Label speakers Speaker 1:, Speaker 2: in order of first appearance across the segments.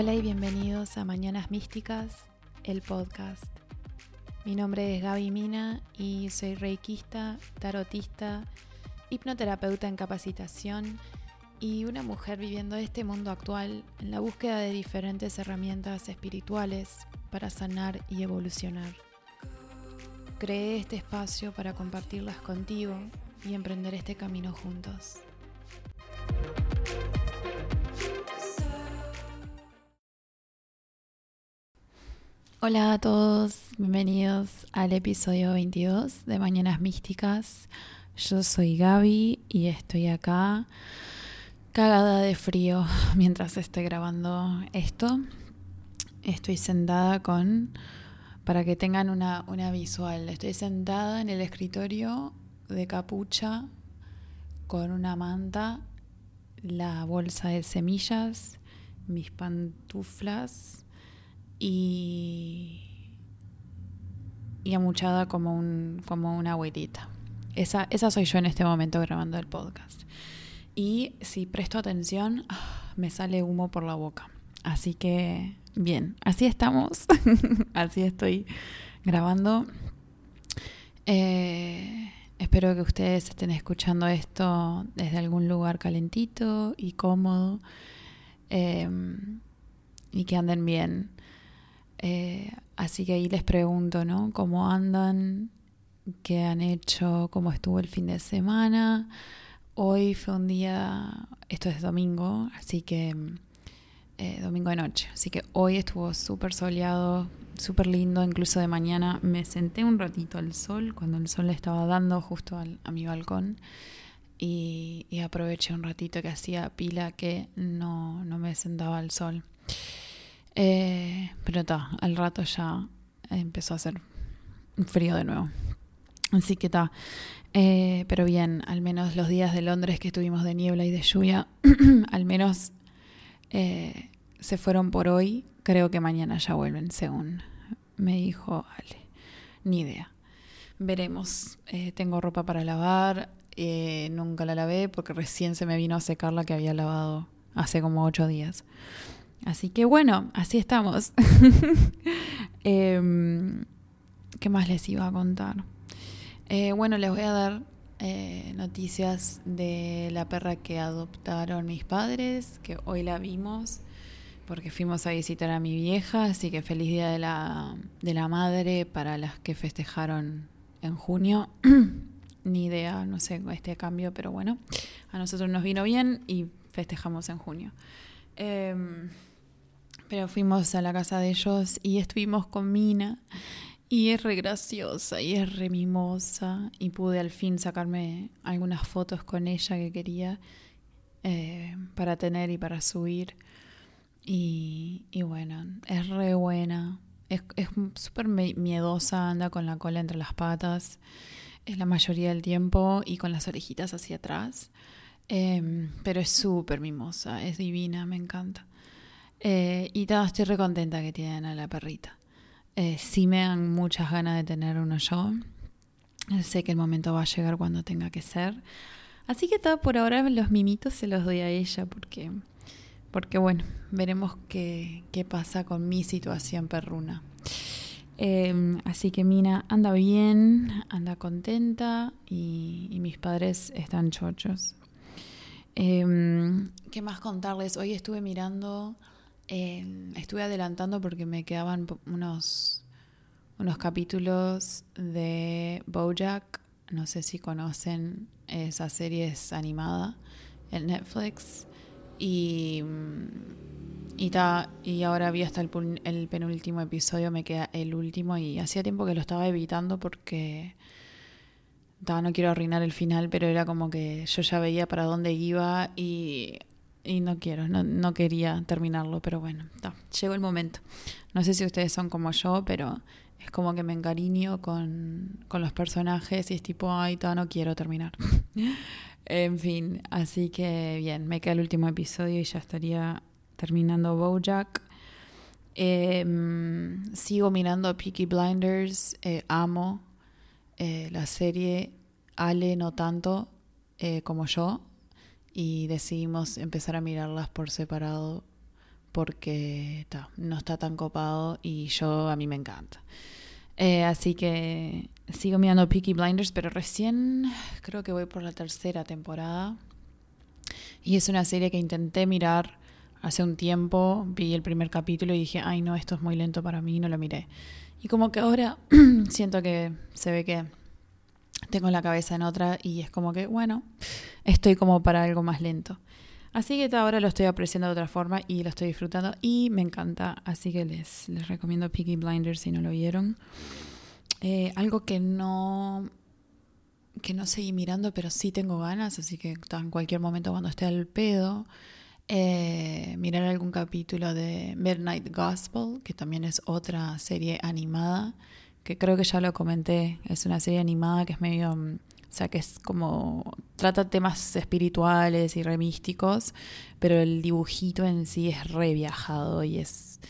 Speaker 1: Hola y bienvenidos a Mañanas Místicas, el podcast. Mi nombre es Gaby Mina y soy reikista, tarotista, hipnoterapeuta en capacitación y una mujer viviendo este mundo actual en la búsqueda de diferentes herramientas espirituales para sanar y evolucionar. Creé este espacio para compartirlas contigo y emprender este camino juntos. Hola a todos, bienvenidos al episodio 22 de Mañanas Místicas. Yo soy Gaby y estoy acá cagada de frío mientras estoy grabando esto. Estoy sentada con, para que tengan una, una visual, estoy sentada en el escritorio de capucha con una manta, la bolsa de semillas, mis pantuflas y, y amuchada como, un, como una abuelita. Esa, esa soy yo en este momento grabando el podcast. Y si presto atención, ah, me sale humo por la boca. Así que, bien, así estamos. así estoy grabando. Eh, espero que ustedes estén escuchando esto desde algún lugar calentito y cómodo. Eh, y que anden bien. Eh, así que ahí les pregunto, ¿no? ¿Cómo andan? ¿Qué han hecho? ¿Cómo estuvo el fin de semana? Hoy fue un día, esto es domingo, así que eh, domingo de noche. Así que hoy estuvo súper soleado, súper lindo. Incluso de mañana me senté un ratito al sol, cuando el sol le estaba dando justo a mi balcón. Y, aproveché un ratito que hacía pila que no, no me sentaba al sol. Eh, pero está, al rato ya empezó a hacer frío de nuevo. Así que está. Eh, pero bien, al menos los días de Londres que estuvimos de niebla y de lluvia, al menos eh, se fueron por hoy. Creo que mañana ya vuelven, según me dijo Ale. Ni idea. Veremos. tengo ropa para lavar. nunca la lavé porque recién se me vino a secar la que había lavado hace como ocho días. Así que bueno, así estamos. Em, ¿Qué más les iba a contar? Eh, bueno, les voy a dar eh, noticias de la perra que adoptaron mis padres, que hoy la vimos porque fuimos a visitar a mi vieja, así que feliz día de la, de la madre para las que festejaron en junio. Ni idea, no sé, este cambio, pero bueno, a nosotros nos vino bien y festejamos en junio. Eh, pero fuimos a la casa de ellos y estuvimos con Mina. Y es re graciosa y es re mimosa. Y pude al fin sacarme algunas fotos con ella que quería eh, para tener y para subir. Y, y bueno, es re buena. Es súper miedosa, anda con la cola entre las patas. Es la mayoría del tiempo y con las orejitas hacia atrás. Em, pero es súper mimosa, es divina, me encanta. Eh, y todo, estoy recontenta que tienen a la perrita. Eh, sí me dan muchas ganas de tener uno yo. Sé que el momento va a llegar cuando tenga que ser. Así que todo por ahora los mimitos se los doy a ella porque, porque bueno, veremos qué, qué pasa con mi situación perruna. Em, así que Mina anda bien, anda contenta y, mis padres están chochos. Em, ¿Qué más contarles? Hoy estuve mirando Em, estuve adelantando porque me quedaban unos, unos capítulos de Bojack. No sé si conocen esa serie, es animada en Netflix. Y, y, y ahora vi hasta el, el penúltimo episodio, me queda el último. Y hacía tiempo que lo estaba evitando porque no quiero arruinar el final, pero era como que yo ya veía para dónde iba y y no quiero, no, no quería terminarlo, pero bueno, llegó el momento. No sé si ustedes son como yo, pero es como que me encariño con, con los personajes y es tipo, ay, no quiero terminar. en fin, así que bien, me queda el último episodio y ya estaría terminando Bojack. Em, sigo mirando Peaky Blinders, eh, amo eh, la serie, Ale no tanto eh, como yo, y decidimos empezar a mirarlas por separado porque no está tan copado y yo a mí me encanta. Eh, así que sigo mirando Peaky Blinders, pero recién creo que voy por la tercera temporada. Y es una serie que intenté mirar hace un tiempo, vi el primer capítulo y dije, ay no, esto es muy lento para mí, no lo miré. Y como que ahora siento que se ve que tengo la cabeza en otra y es como que, bueno, estoy como para algo más lento. Así que ahora lo estoy apreciando de otra forma y lo estoy disfrutando y me encanta. Así que les, les recomiendo Peaky Blinders si no lo vieron. Eh, algo que no que no seguí mirando, pero sí tengo ganas, así que en cualquier momento cuando esté al pedo, eh, mirar algún capítulo de Midnight Gospel, que también es otra serie animada, que creo que ya lo comenté, es una serie animada que es medio mm, o sea, que es como. trata temas espirituales y remísticos, pero el dibujito en sí es re viajado y es.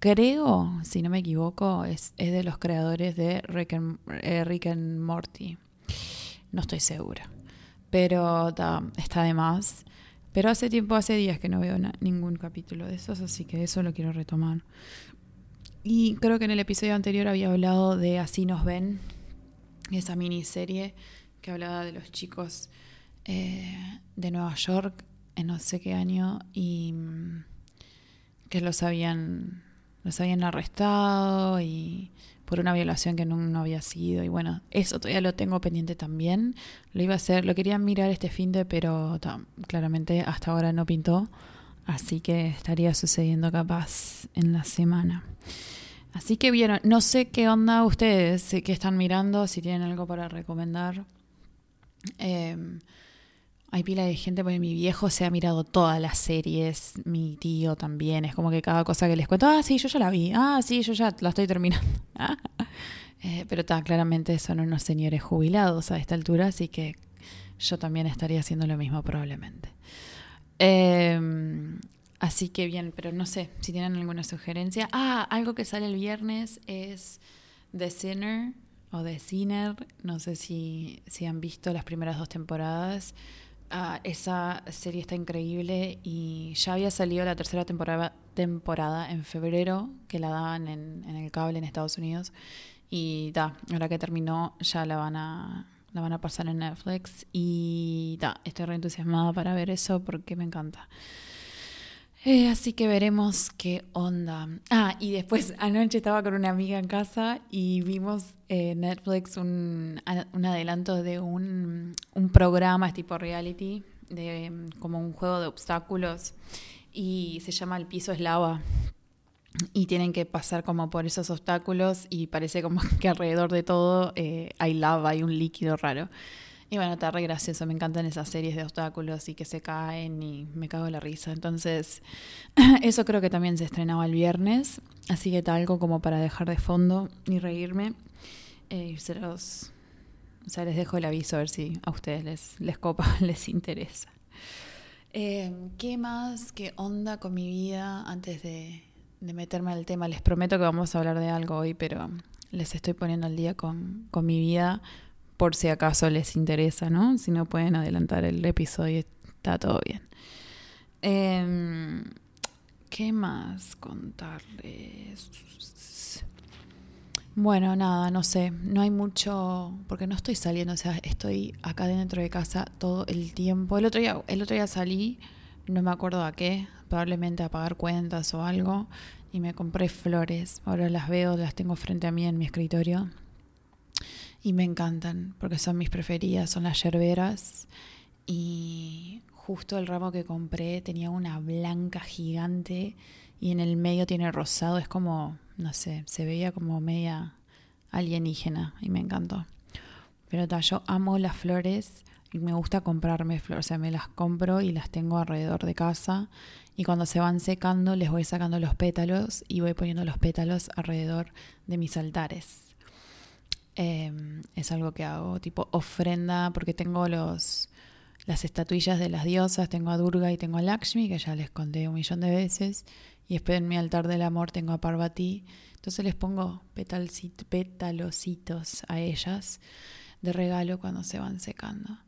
Speaker 1: Creo, si no me equivoco, es, es de los creadores de Rick and, eh, Morty. No estoy segura. Pero está de más. Pero hace tiempo, hace días que no veo ningún capítulo de esos, así que eso lo quiero retomar. Y creo que en el episodio anterior había hablado de Así nos ven, esa miniserie que hablaba de los chicos eh, de Nueva York en no sé qué año y mm, que los habían los habían arrestado y por una violación que no, había sido. Y bueno eso todavía lo tengo pendiente también. Lo iba a hacer lo quería mirar este fin de pero claramente hasta ahora no pintó así que estaría sucediendo capaz en la semana así que vieron no sé qué onda ustedes qué están mirando si tienen algo para recomendar Em, hay pila de gente, porque mi viejo se ha mirado todas las series, mi tío también, es como que cada cosa que les cuento, ah, sí, yo ya la vi, ah, sí, yo ya la estoy terminando. eh, pero está, claramente son unos señores jubilados a esta altura, así que yo también estaría haciendo lo mismo probablemente. Em, así que bien, pero no sé si tienen alguna sugerencia. Ah, algo que sale el viernes es The Sinner, o de Sinner, no sé si, si han visto las primeras dos temporadas. Ah, esa serie está increíble y ya había salido la tercera temporada, temporada en febrero, que la daban en, en el cable en Estados Unidos. Y da, ahora que terminó ya la van a, la van a pasar en Netflix. Y da, estoy re entusiasmada para ver eso porque me encanta. Eh, así que veremos qué onda. Ah, y después anoche estaba con una amiga en casa y vimos en eh, Netflix un, un, adelanto de un, un programa tipo reality, de como un juego de obstáculos y se llama El piso es lava. Y tienen que pasar como por esos obstáculos y parece como que alrededor de todo eh, hay lava, hay un líquido raro. Y bueno, está re gracioso, me encantan esas series de obstáculos y que se caen y me cago en la risa. Entonces, eso creo que también se estrenaba el viernes, así que está algo como para dejar de fondo y reírme. Eh, los, o sea, les dejo el aviso a ver si a ustedes les, les copa, les interesa. Eh, ¿Qué más? ¿Qué onda con mi vida antes de, de meterme al tema? Les prometo que vamos a hablar de algo hoy, pero les estoy poniendo al día con, con mi vida por si acaso les interesa, ¿no? Si no pueden adelantar el episodio, está todo bien. Em, ¿Qué más contarles? Bueno, nada, no sé, no hay mucho, porque no estoy saliendo, o sea, estoy acá dentro de casa todo el tiempo. El otro día, el otro día salí, no me acuerdo a qué, probablemente a pagar cuentas o algo, y me compré flores. Ahora las veo, las tengo frente a mí en mi escritorio y me encantan porque son mis preferidas, son las yerberas y justo el ramo que compré tenía una blanca gigante y en el medio tiene rosado, es como, no sé, se veía como media alienígena y me encantó. Pero ta, yo amo las flores y me gusta comprarme flores, o sea, me las compro y las tengo alrededor de casa y cuando se van secando les voy sacando los pétalos y voy poniendo los pétalos alrededor de mis altares. Em, es algo que hago, tipo ofrenda, porque tengo los las estatuillas de las diosas, tengo a Durga y tengo a Lakshmi, que ya les conté un millón de veces, y después en mi altar del amor tengo a Parvati, entonces les pongo petalocitos a ellas de regalo cuando se van secando.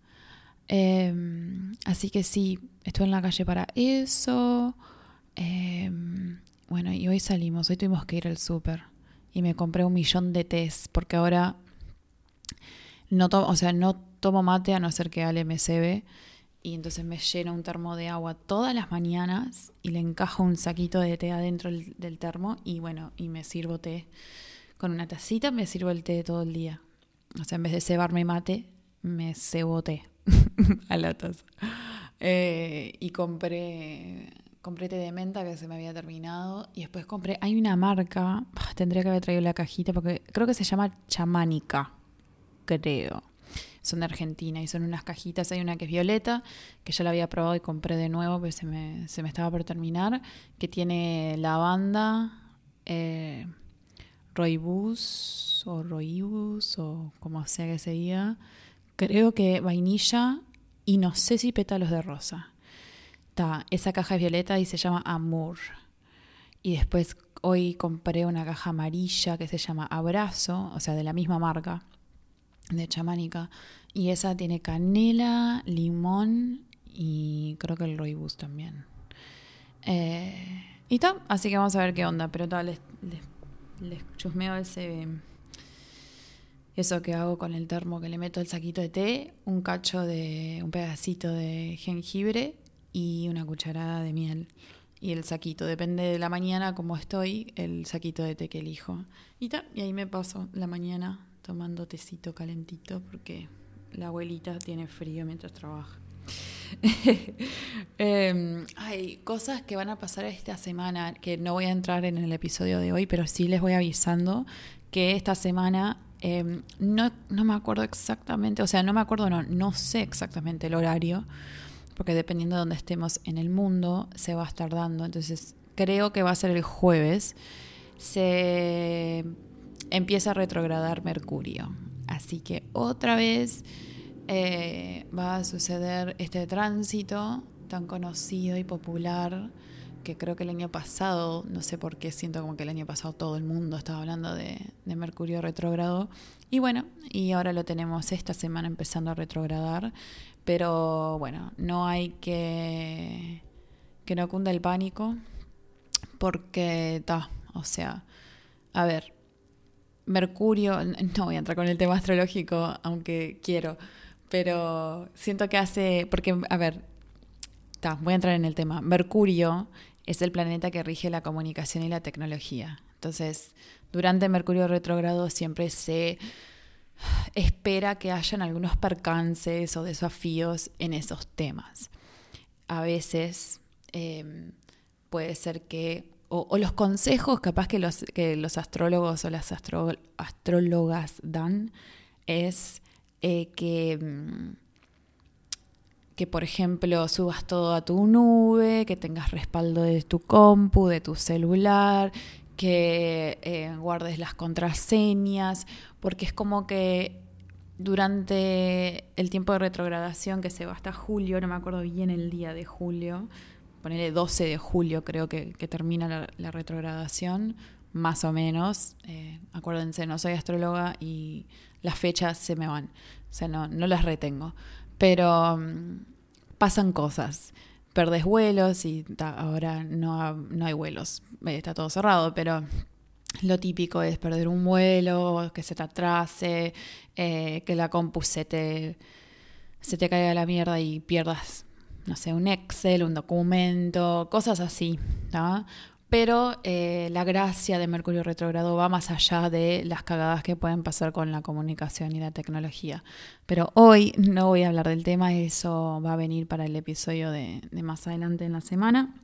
Speaker 1: Em, así que sí, estoy en la calle para eso. Em, bueno, y hoy salimos, hoy tuvimos que ir al súper y me compré un millón de tés porque ahora no tomo, o sea, no tomo mate a no ser que Ale me cebe y entonces me lleno un termo de agua todas las mañanas y le encajo un saquito de té adentro del, termo y bueno, y me sirvo té con una tacita, me sirvo el té todo el día. O sea, en vez de cebarme mate, me cebo té a la taza. Eh, y compré compré té de menta que se me había terminado y después compré, hay una marca, tendría que haber traído la cajita porque creo que se llama Chamánica, creo. Son de Argentina y son unas cajitas, hay una que es violeta, que ya la había probado y compré de nuevo, pero se me, se me estaba por terminar, que tiene lavanda, eh, roibus o roibus o como sea que se diga, creo que vainilla y no sé si pétalos de rosa esa caja es violeta y se llama Amour. Y después hoy compré una caja amarilla que se llama Abrazo, o sea, de la misma marca, de chamánica. Y esa tiene canela, limón y creo que el roibus también. Eh, y está, así que vamos a ver qué onda. Pero tal, les, les, chusmeo ese. Eso que hago con el termo, que le meto el saquito de té, un cacho de. un pedacito de jengibre y una cucharada de miel. Y el saquito, depende de la mañana como estoy, el saquito de té que elijo. Y, ahí me paso la mañana tomando tecito calentito porque la abuelita tiene frío mientras trabaja. Em, hay cosas que van a pasar esta semana que no voy a entrar en el episodio de hoy, pero sí les voy avisando que esta semana em, no, no me acuerdo exactamente, o sea, no me acuerdo, no, no sé exactamente el horario porque dependiendo de dónde estemos en el mundo, se va a estar dando. Entonces, creo que va a ser el jueves. Se empieza a retrogradar Mercurio. Así que otra vez eh, va a suceder este tránsito tan conocido y popular que creo que el año pasado, no sé por qué, siento como que el año pasado todo el mundo estaba hablando de, Mercurio retrógrado. Y bueno, y ahora lo tenemos esta semana empezando a retrogradar. Pero bueno, no hay que que no cunda el pánico porque está, o sea, a ver, Mercurio, no voy a entrar con el tema astrológico, aunque quiero, pero siento que hace, porque, a ver, está, voy a entrar en el tema. Mercurio es el planeta que rige la comunicación y la tecnología. Entonces, durante Mercurio retrógrado siempre se espera que hayan algunos percances o desafíos en esos temas. A veces em, puede ser que, o, los consejos capaz que los, que los astrólogos o las astrólogas dan es eh, que, mm, que, por ejemplo, subas todo a tu nube, que tengas respaldo de tu compu, de tu celular, que eh, guardes las contraseñas, porque es como que durante el tiempo de retrogradación que se va hasta julio, no me acuerdo bien el día de julio, ponele 12 de julio creo que, termina la, retrogradación, más o menos. Eh, acuérdense, no soy astróloga y las fechas se me van, o sea, no, no las retengo. Pero mm, pasan cosas perdés vuelos y ahora no, no hay vuelos, eh, está todo cerrado, pero lo típico es perder un vuelo, que se te atrase, eh, que la compu se te, se te caiga a la mierda y pierdas, no sé, un Excel, un documento, cosas así. Pero eh, la gracia de Mercurio retrógrado va más allá de las cagadas que pueden pasar con la comunicación y la tecnología. Pero hoy no voy a hablar del tema, eso va a venir para el episodio de, más adelante en la semana.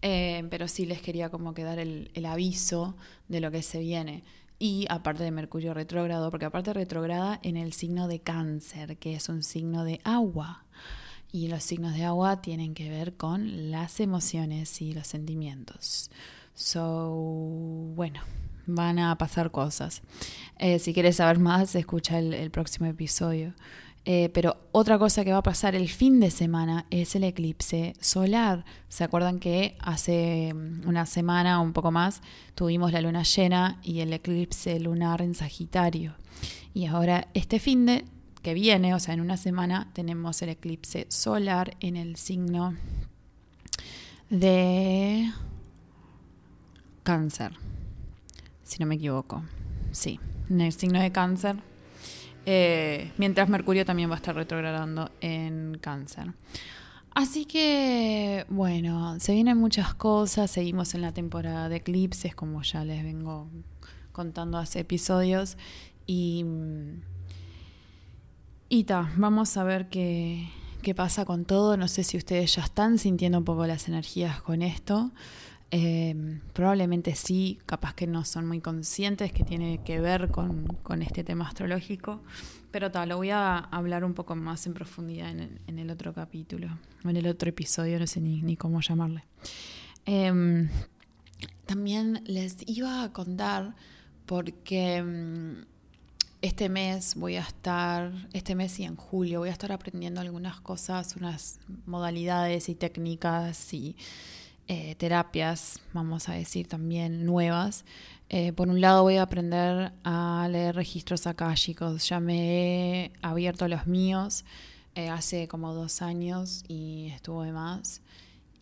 Speaker 1: Eh, pero sí les quería como que dar el, aviso de lo que se viene. Y aparte de Mercurio retrógrado, porque aparte retrograda en el signo de cáncer, que es un signo de agua. Y los signos de agua tienen que ver con las emociones y los sentimientos. So, bueno, van a pasar cosas. Eh, si quieres saber más, escucha el, próximo episodio. Eh, pero otra cosa que va a pasar el fin de semana es el eclipse solar. ¿Se acuerdan que hace mm, una semana o un poco más tuvimos la luna llena y el eclipse lunar en Sagitario? Y ahora este fin de que viene, o sea, en una semana, tenemos el eclipse solar en el signo de cáncer, si no me equivoco. Sí, en el signo de cáncer. Eh, mientras Mercurio también va a estar retrogradando en cáncer. Así que, bueno, se vienen muchas cosas, seguimos en la temporada de eclipses, como ya les vengo contando hace episodios, y, y ta, vamos a ver qué, qué pasa con todo, no sé si ustedes ya están sintiendo un poco las energías con esto, eh, probablemente sí, capaz que no son muy conscientes que tiene que ver con, con este tema astrológico, pero tal, lo voy a hablar un poco más en profundidad en el, otro capítulo, en el otro episodio, no sé ni, cómo llamarle. Em, también les iba a contar porque em, este mes voy a estar, este mes y en julio, voy a estar aprendiendo algunas cosas, unas modalidades y técnicas y eh, terapias, vamos a decir también nuevas, eh, por un lado voy a aprender a leer registros akáshicos. Ya me he abierto los míos eh, hace como dos años y estuvo de más.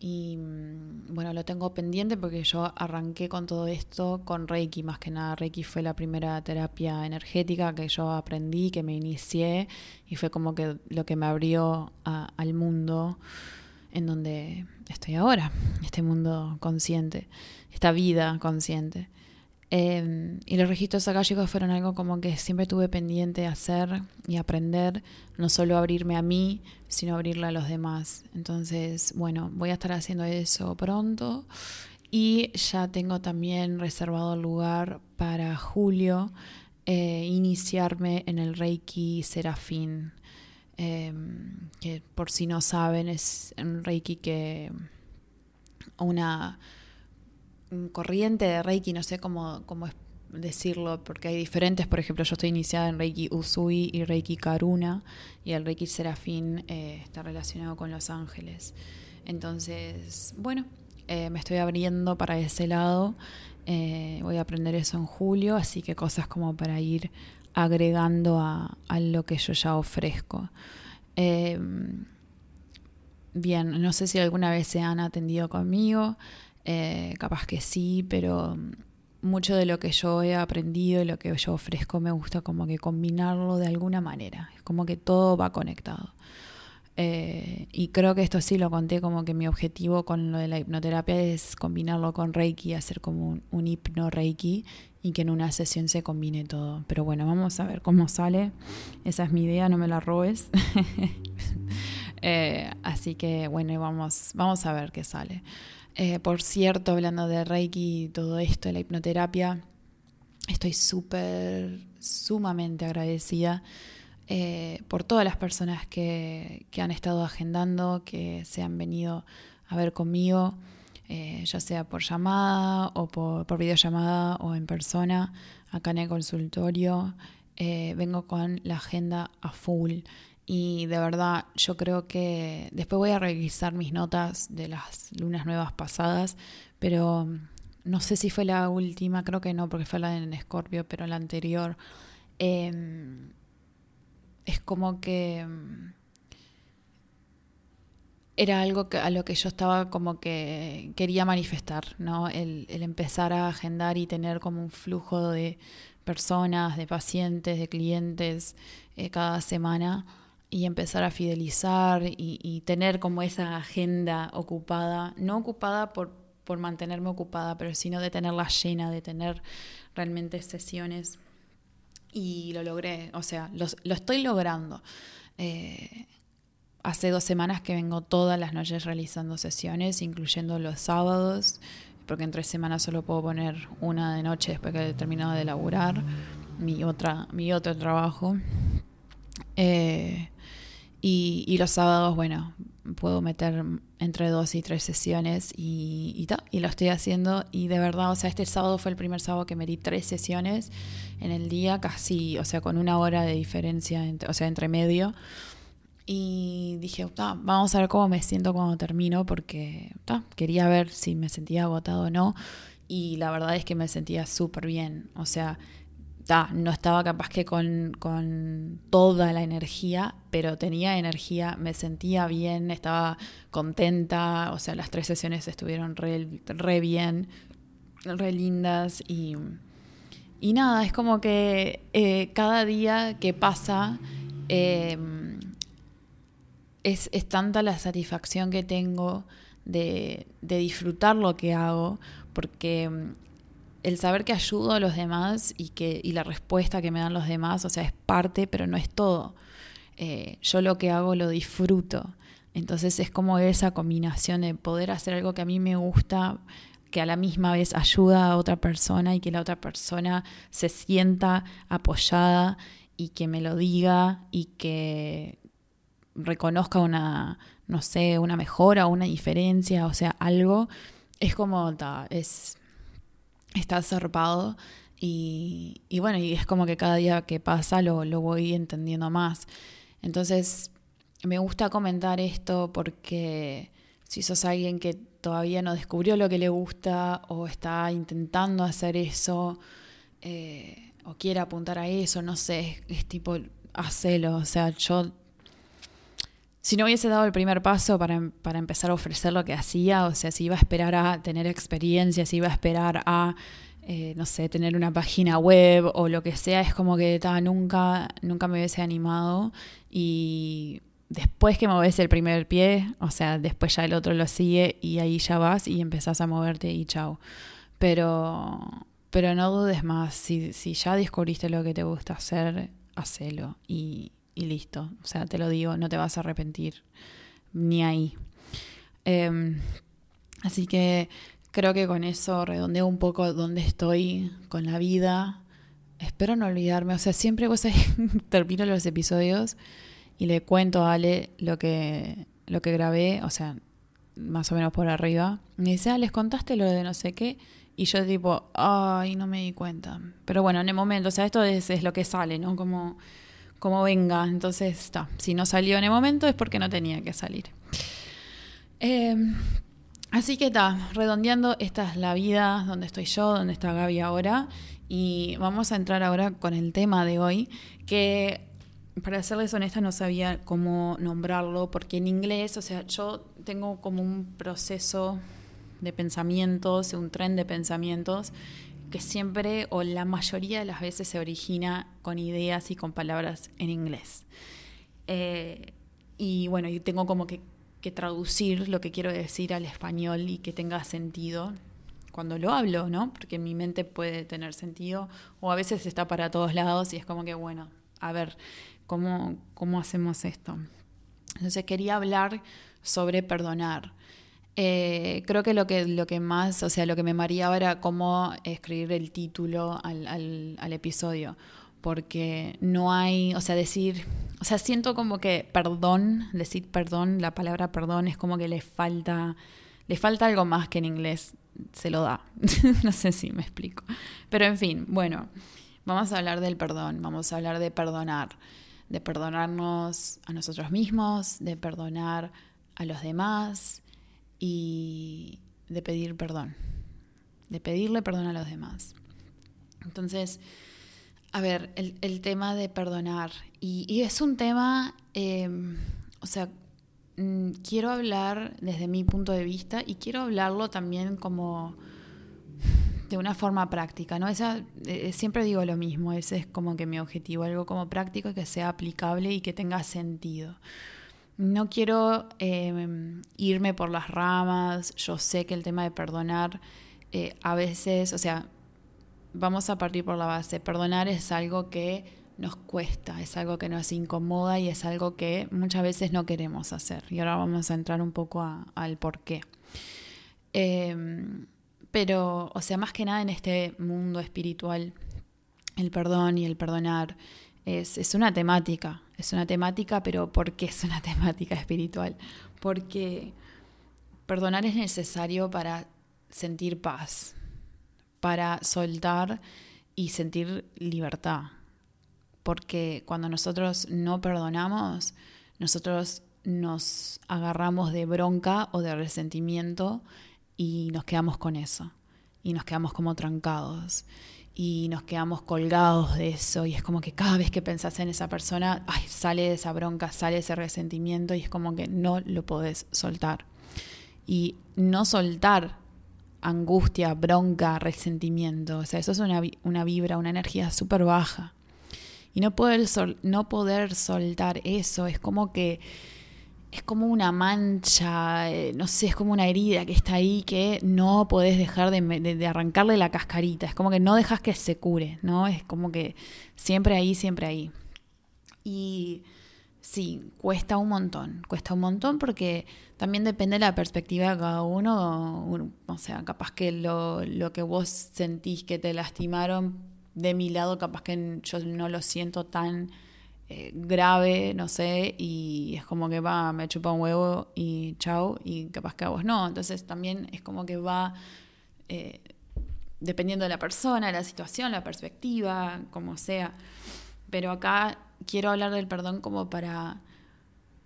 Speaker 1: Y mm, bueno, lo tengo pendiente porque yo arranqué con todo esto con Reiki, más que nada. Reiki fue la primera terapia energética que yo aprendí, que me inicié y fue como que lo que me abrió al mundo en donde estoy ahora, este mundo consciente, esta vida consciente. Em, y los registros akáshicos fueron algo como que siempre tuve pendiente de hacer y aprender, no solo abrirme a mí, sino abrirle a los demás. Entonces, bueno, voy a estar haciendo eso pronto. Y ya tengo también reservado lugar para julio eh, iniciarme en el Reiki Serafín. Em, que por si no saben es un Reiki que una corriente de Reiki, no sé cómo, cómo decirlo, porque hay diferentes, por ejemplo, yo estoy iniciada en Reiki Usui y Reiki Karuna, y el Reiki Serafín eh, está relacionado con los ángeles. Entonces, bueno, eh, me estoy abriendo para ese lado, eh, voy a aprender eso en julio, así que cosas como para ir agregando a, a lo que yo ya ofrezco. bien, no sé si alguna vez se han atendido conmigo. Eh, capaz que sí, pero mucho de lo que yo he aprendido y lo que yo ofrezco me gusta como que combinarlo de alguna manera. Es como que todo va conectado. Eh, y creo que esto sí lo conté como que mi objetivo con lo de la hipnoterapia es combinarlo con Reiki, hacer como un, un hipno Reiki y que en una sesión se combine todo. Pero bueno, vamos a ver cómo sale. Esa es mi idea, no me la robes. Eh, así que bueno, vamos, vamos a ver qué sale. Eh, por cierto, hablando de Reiki y todo esto, la hipnoterapia, estoy súper, sumamente agradecida eh, por todas las personas que, han estado agendando, que se han venido a ver conmigo, eh, ya sea por llamada o por, por, videollamada o en persona, acá en el consultorio. vengo con la agenda a full. Y de verdad, yo creo que después voy a revisar mis notas de las lunas nuevas pasadas, pero no sé si fue la última, creo que no, porque fue la en Escorpio, pero la anterior. Em, es como que em, era algo que, a lo que yo estaba como que quería manifestar, ¿no? El, el empezar a agendar y tener como un flujo de personas, de pacientes, de clientes eh, cada semana y empezar a fidelizar y, tener como esa agenda ocupada, no ocupada por, por mantenerme ocupada, pero sino de tenerla llena, de tener realmente sesiones. Y lo logré, o sea, lo, lo estoy logrando. Eh, hace dos semanas que vengo todas las noches realizando sesiones, incluyendo los sábados, porque en tres semanas solo puedo poner una de noche después que he terminado de laburar mi, otra, mi otro trabajo. Eh, y, los sábados, bueno, puedo meter entre dos y tres sesiones y, y, y lo estoy haciendo. Y de verdad, o sea, este sábado fue el primer sábado que me di tres sesiones en el día, casi, o sea, con una hora de diferencia, o sea, entre medio. Y dije, vamos a ver cómo me siento cuando termino, porque quería ver si me sentía agotado o no. Y la verdad es que me sentía súper bien. O sea, no estaba capaz que con, toda la energía, pero tenía energía, me sentía bien, estaba contenta, o sea, las tres sesiones estuvieron re, bien, re lindas y, y nada, es como que eh, cada día que pasa em, es, es, tanta la satisfacción que tengo de, de disfrutar lo que hago, porque el saber que ayudo a los demás y, que, y la respuesta que me dan los demás, o sea, es parte, pero no es todo. Eh, yo lo que hago lo disfruto. Entonces es como esa combinación de poder hacer algo que a mí me gusta, que a la misma vez ayuda a otra persona y que la otra persona se sienta apoyada y que me lo diga y que reconozca una, no sé, una mejora, una diferencia, o sea, algo. Es como, es, está zarpado y, y, bueno, y es como que cada día que pasa lo, lo voy entendiendo más. Entonces, me gusta comentar esto porque si sos alguien que todavía no descubrió lo que le gusta o está intentando hacer eso eh, o quiere apuntar a eso, no sé, es tipo, hacelo. O sea, yo, si no hubiese dado el primer paso para, para empezar a ofrecer lo que hacía, o sea, si iba a esperar a tener experiencia, si iba a esperar a eh, no sé, tener una página web o lo que sea, es como que nunca, nunca me hubiese animado. Y después que mueves el primer pie, o sea, después ya el otro lo sigue y ahí ya vas y empezás a moverte y chao. Pero, pero no dudes más, si, si ya descubriste lo que te gusta hacer, hacelo. Y, y listo. O sea, te lo digo, no te vas a arrepentir ni ahí. Em, así que Creo que con eso redondeo un poco dónde estoy con la vida. Espero no olvidarme. O sea, siempre vos termino los episodios y le cuento a Ale lo que, lo que grabé, o sea, más o menos por arriba. Me dice, ah, les contaste lo de no sé qué. Y yo tipo, ay, no me di cuenta. Pero bueno, en el momento, o sea, esto es, es lo que sale, ¿no? Como, como venga. Entonces, está. Si no salió en el momento es porque no tenía que salir. Eh, Así que está, redondeando, esta es la vida donde estoy yo, donde está Gaby ahora. Y vamos a entrar ahora con el tema de hoy, que para serles honesta no sabía cómo nombrarlo, porque en inglés, o sea, yo tengo como un proceso de pensamientos, un tren de pensamientos que siempre o la mayoría de las veces se origina con ideas y con palabras en inglés. Eh, y bueno, yo tengo como que que traducir lo que quiero decir al español y que tenga sentido cuando lo hablo, ¿no? Porque mi mente puede tener sentido o a veces está para todos lados y es como que, bueno, a ver, ¿cómo, cómo hacemos esto? Entonces quería hablar sobre perdonar. Eh, creo que lo que lo que más, o sea, lo que me mareaba era cómo escribir el título al, al, al episodio porque no hay, o sea, decir, o sea, siento como que perdón, decir perdón, la palabra perdón es como que le falta, le falta algo más que en inglés se lo da. no sé si me explico. Pero en fin, bueno, vamos a hablar del perdón, vamos a hablar de perdonar, de perdonarnos a nosotros mismos, de perdonar a los demás y de pedir perdón, de pedirle perdón a los demás. Entonces, a ver, el, tema de perdonar. Y, es un tema, em, o sea, mm, quiero hablar desde mi punto de vista y quiero hablarlo también como de una forma práctica, ¿no? Esa, eh, siempre digo lo mismo, ese es como que mi objetivo, algo como práctico y que sea aplicable y que tenga sentido. No quiero em, irme por las ramas, yo sé que el tema de perdonar eh, a veces, o sea, vamos a partir por la base. Perdonar es algo que nos cuesta, es algo que nos incomoda y es algo que muchas veces no queremos hacer. Y ahora vamos a entrar un poco al por qué. Em, pero, o sea, más que nada en este mundo espiritual, el perdón y el perdonar es, es una temática. Es una temática, pero ¿por qué es una temática espiritual? Porque perdonar es necesario para sentir paz, para soltar y sentir libertad. Porque cuando nosotros no perdonamos, nosotros nos agarramos de bronca o de resentimiento y nos quedamos con eso. Y nos quedamos como trancados. Y nos quedamos colgados de eso y es como que cada vez que pensás en esa persona, ay, sale esa bronca, sale ese resentimiento y es como que no lo podés soltar. Y no soltar angustia, bronca, resentimiento, o sea, eso es una, una vibra, una energía súper baja. Y no poder, no poder soltar eso es como que es como una mancha, eh, no sé, es como una herida que está ahí que no podés dejar de, arrancarle la cascarita, es como que no dejas que se cure, ¿no? Es como que siempre ahí, siempre ahí. Y sí, cuesta un montón, cuesta un montón porque también depende de la perspectiva de cada uno, o sea, capaz que lo, lo que vos sentís que te lastimaron, de mi lado capaz que yo no lo siento tan eh, grave, no sé, y es como que va, me chupa un huevo y chau, y capaz que a vos no. Entonces también es como que va, eh, dependiendo de la persona, la situación, la perspectiva, como sea. Pero acá quiero hablar del perdón como para,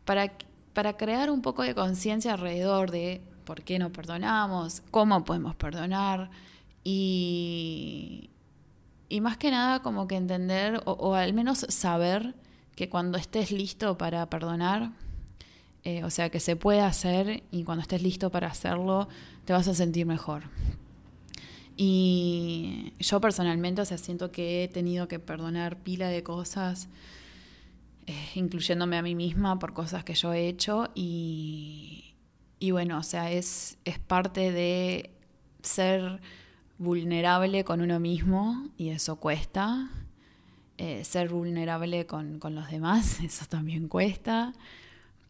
Speaker 1: para, para crear un poco de conciencia alrededor de por qué no perdonamos, cómo podemos perdonar y, y más que nada como que entender o al menos saber que cuando estés listo para perdonar, eh, o sea, que se puede hacer y cuando estés listo para hacerlo, te vas a sentir mejor. Y yo personalmente, o sea, siento que he tenido que perdonar pila de cosas, eh, incluyéndome a mí misma por cosas que yo he hecho y, y bueno, o sea, es, es parte de ser vulnerable con uno mismo y eso cuesta eh, ser vulnerable con, los demás, eso también cuesta.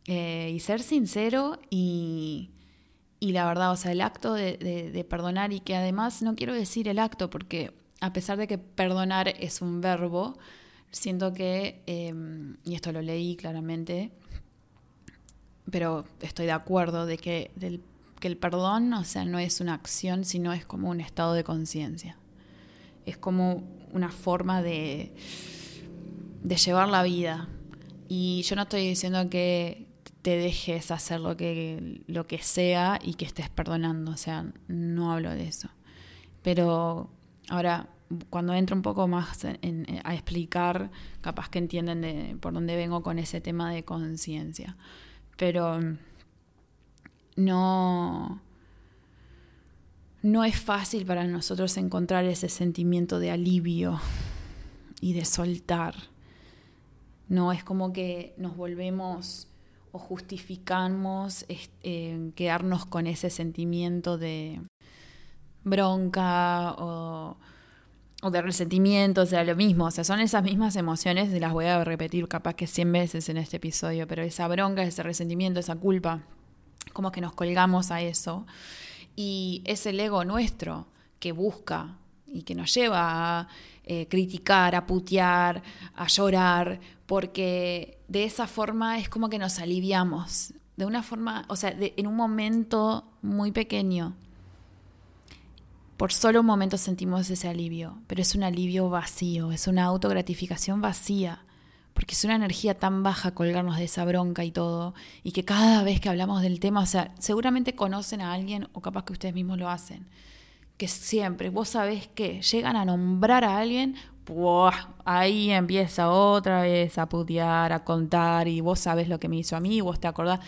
Speaker 1: Eh, y ser sincero y, la verdad, o sea, el acto de, perdonar y que además no quiero decir el acto porque a pesar de que perdonar es un verbo, siento que, em, y esto lo leí claramente, pero estoy de acuerdo de que, que el perdón, o sea, no es una acción, sino es como un estado de conciencia. Es como una forma de, de llevar la vida. Y yo no estoy diciendo que te dejes hacer lo que, lo que sea y que estés perdonando, o sea, no hablo de eso. Pero ahora, cuando entro un poco más a explicar, capaz que entienden de, por dónde vengo con ese tema de conciencia. Pero no, no es fácil para nosotros encontrar ese sentimiento de alivio y de soltar. No es como que nos volvemos o justificamos eh, quedarnos con ese sentimiento de bronca o, o, de resentimiento, o sea, lo mismo, o sea, son esas mismas emociones, las voy a repetir capaz que 100 veces en este episodio, pero esa bronca, ese resentimiento, esa culpa, como que nos colgamos a eso y es el ego nuestro que busca y que nos lleva a eh, criticar, a putear, a llorar, porque de esa forma es como que nos aliviamos, de una forma, o sea, en un momento muy pequeño. Por solo un momento sentimos ese alivio, pero es un alivio vacío, es una autogratificación vacía porque es una energía tan baja colgarnos de esa bronca y todo, y que cada vez que hablamos del tema, o sea, seguramente conocen a alguien o capaz que ustedes mismos lo hacen, que siempre, vos sabés que llegan a nombrar a alguien, ahí empieza otra vez a putear, a contar, y vos sabés lo que me hizo a mí, vos te acordás.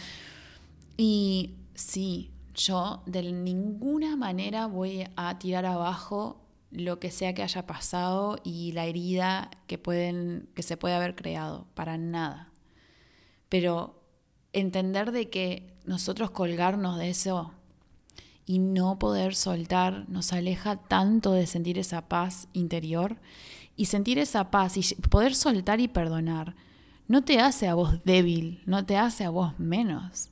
Speaker 1: Y sí, yo de ninguna manera voy a tirar abajo lo que sea que haya pasado y la herida que, pueden, que se puede haber creado, para nada. Pero entender de que nosotros colgarnos de eso y no poder soltar nos aleja tanto de sentir esa paz interior y sentir esa paz y poder soltar y perdonar no te hace a vos débil, no te hace a vos menos.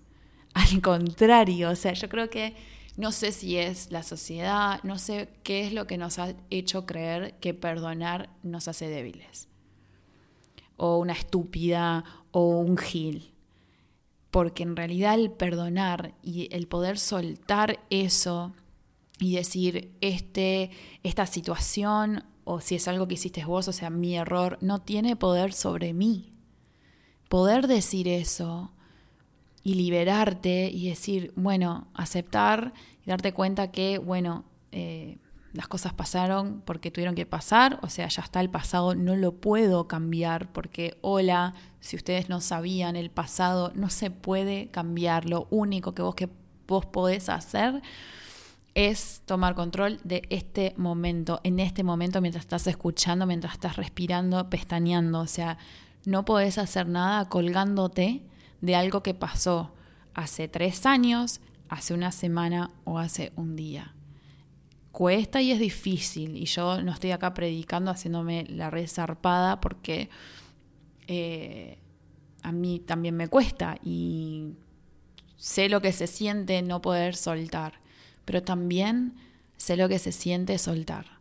Speaker 1: Al contrario, o sea, yo creo que no sé si es la sociedad, no sé qué es lo que nos ha hecho creer que perdonar nos hace débiles. O una estúpida o un gil. Porque en realidad el perdonar y el poder soltar eso y decir, este, esta situación o si es algo que hiciste vos, o sea, mi error, no tiene poder sobre mí. Poder decir eso y liberarte y decir, bueno, aceptar y darte cuenta que, bueno, eh, las cosas pasaron porque tuvieron que pasar, o sea, ya está el pasado, no lo puedo cambiar porque, hola, si ustedes no sabían, el pasado no se puede cambiar, lo único que vos, que vos podés hacer es tomar control de este momento, en este momento mientras estás escuchando, mientras estás respirando, pestañeando, o sea, no podés hacer nada colgándote de algo que pasó hace tres años, hace una semana o hace un día cuesta y es difícil. Y yo no estoy acá predicando haciéndome la red zarpada porque eh, a mí también me cuesta y sé lo que se siente no poder soltar, pero también sé lo que se siente soltar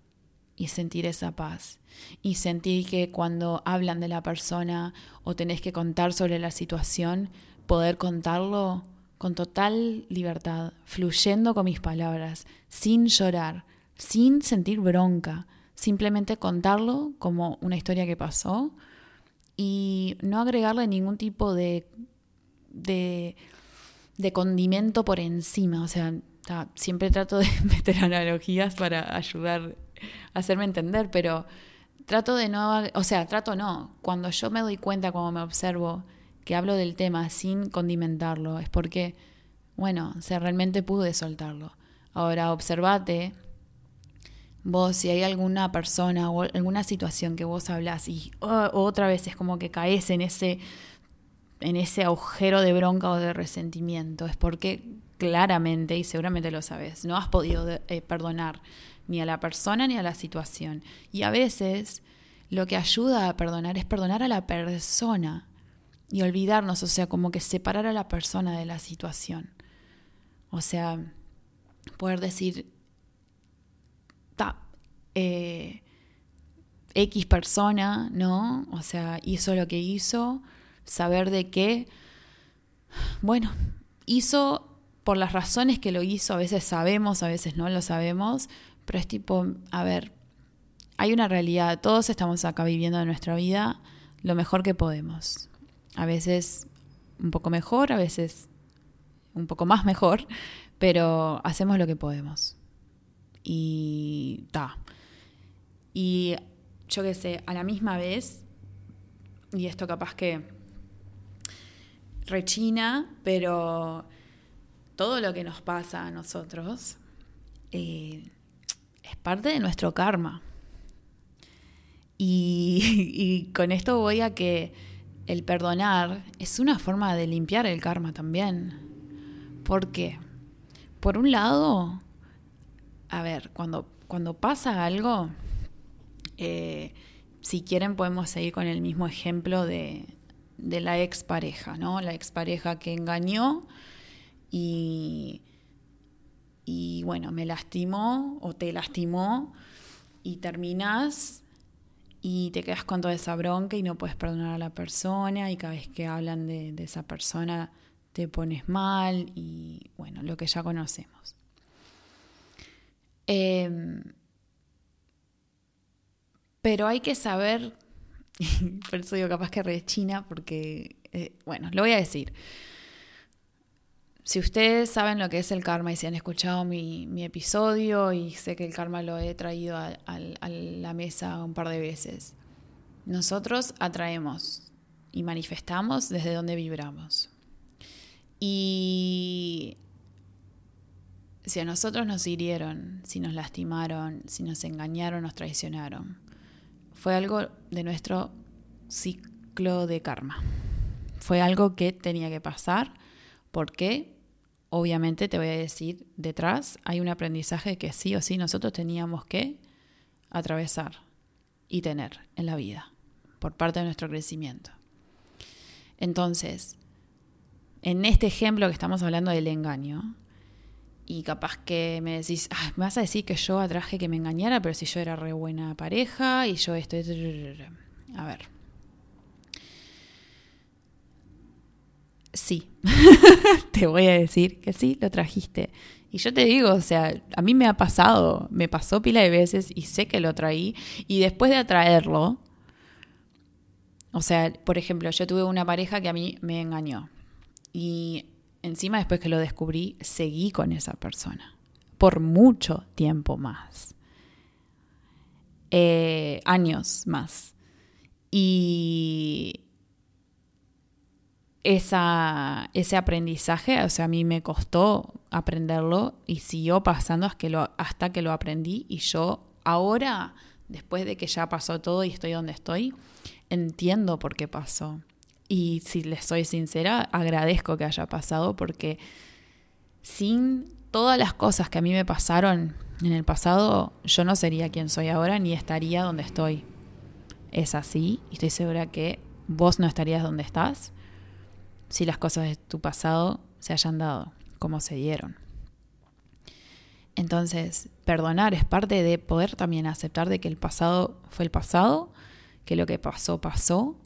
Speaker 1: y sentir esa paz y sentir que cuando hablan de la persona o tenés que contar sobre la situación, poder contarlo con total libertad, fluyendo con mis palabras, sin llorar, sin sentir bronca, simplemente contarlo como una historia que pasó y no agregarle ningún tipo de, de, condimento por encima. O sea, siempre trato de meter analogías para ayudar a hacerme entender, pero trato de no, o sea, trato no. Cuando yo me doy cuenta, cuando me observo, que hablo del tema sin condimentarlo, es porque, bueno, o realmente pude soltarlo. Ahora, observate, vos, si hay alguna persona o alguna situación que vos hablas y oh, otra vez es como que caes en ese, en ese agujero de bronca o de resentimiento, es porque claramente, y seguramente lo sabes, no has podido eh, perdonar ni a la persona ni a la situación. Y a veces lo que ayuda a perdonar es perdonar a la persona y olvidarnos, o sea, como que separar a la persona de la situación. O sea, poder decir, ta, eh, X persona, ¿no? O sea, hizo lo que hizo, saber de qué, bueno, hizo por las razones que lo hizo, a veces sabemos, a veces no lo sabemos, pero es tipo, a ver, hay una realidad, todos estamos acá viviendo nuestra vida lo mejor que podemos a veces un poco mejor, a veces un poco más mejor, pero hacemos lo que podemos. Y ta. Y yo qué sé, a la misma vez, y esto capaz que rechina, pero todo lo que nos pasa a nosotros eh, es parte de nuestro karma. y con esto voy a que el perdonar es una forma de limpiar el karma también. ¿Por qué? Por un lado, a ver, cuando, cuando pasa algo, eh, si quieren podemos seguir con el mismo ejemplo de, de la expareja, ¿no? La expareja que engañó y, bueno, me lastimó o te lastimó y terminas y te quedas con toda esa bronca y no puedes perdonar a la persona y cada vez que hablan de, esa persona te pones mal y bueno, lo que ya conocemos. Em, pero hay que saber, por eso digo capaz que rechina, porque, eh, bueno, lo voy a decir. Si ustedes saben lo que es el karma y si han escuchado mi, episodio y sé que el karma lo he traído a, la mesa un par de veces, nosotros atraemos y manifestamos desde donde vibramos. Y si a nosotros nos hirieron, si nos lastimaron, si nos engañaron, nos traicionaron, fue algo de nuestro ciclo de karma. Fue algo que tenía que pasar. ¿Por qué? Obviamente te voy a decir, detrás hay un aprendizaje que sí o sí nosotros teníamos que atravesar y tener en la vida por parte de nuestro crecimiento. Entonces, en este ejemplo que estamos hablando del engaño, y capaz que me decís, me vas a decir que yo atraje que me engañara, pero si yo era re buena pareja y yo esto... A ver, sí, te voy a decir que sí, lo trajiste. Y yo te digo, o sea, a mí me ha pasado, me pasó pila de veces y sé que lo traí. Y después de atraerlo, o sea, por ejemplo, yo tuve una pareja que a mí me engañó. Y encima después que lo descubrí, seguí con esa persona. Por mucho tiempo más. eh, años más. Y esa, ese aprendizaje, o sea, a mí me costó aprenderlo y siguió pasando hasta que, lo, hasta que lo aprendí y yo ahora, después de que ya pasó todo y estoy donde estoy, entiendo por qué pasó. Y si les soy sincera, agradezco que haya pasado porque sin todas las cosas que a mí me pasaron en el pasado, yo no sería quien soy ahora ni estaría donde estoy. Es así y estoy segura que vos no estarías donde estás si las cosas de tu pasado se hayan dado como se dieron. Entonces, perdonar es parte de poder también aceptar de que el pasado fue el pasado, que lo que pasó pasó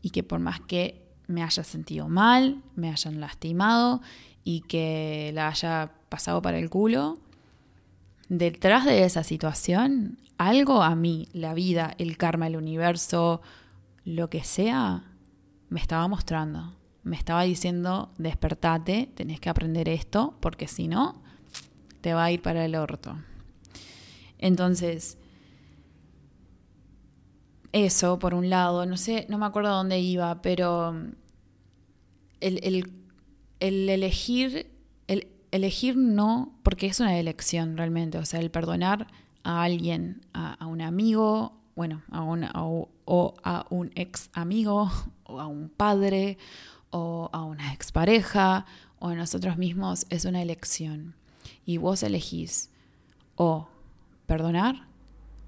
Speaker 1: y que por más que me haya sentido mal, me hayan lastimado y que la haya pasado para el culo, detrás de esa situación, algo a mí, la vida, el karma, el universo, lo que sea, me estaba mostrando. Me estaba diciendo, despertate, tenés que aprender esto, porque si no, te va a ir para el orto. Entonces, eso por un lado, no sé, no me acuerdo dónde iba, pero el, elegir, el elegir no, porque es una elección realmente, o sea, el perdonar a alguien, a, un amigo, bueno, a o a un ex amigo, o a un padre, o a una expareja, o a nosotros mismos, es una elección y vos elegís o perdonar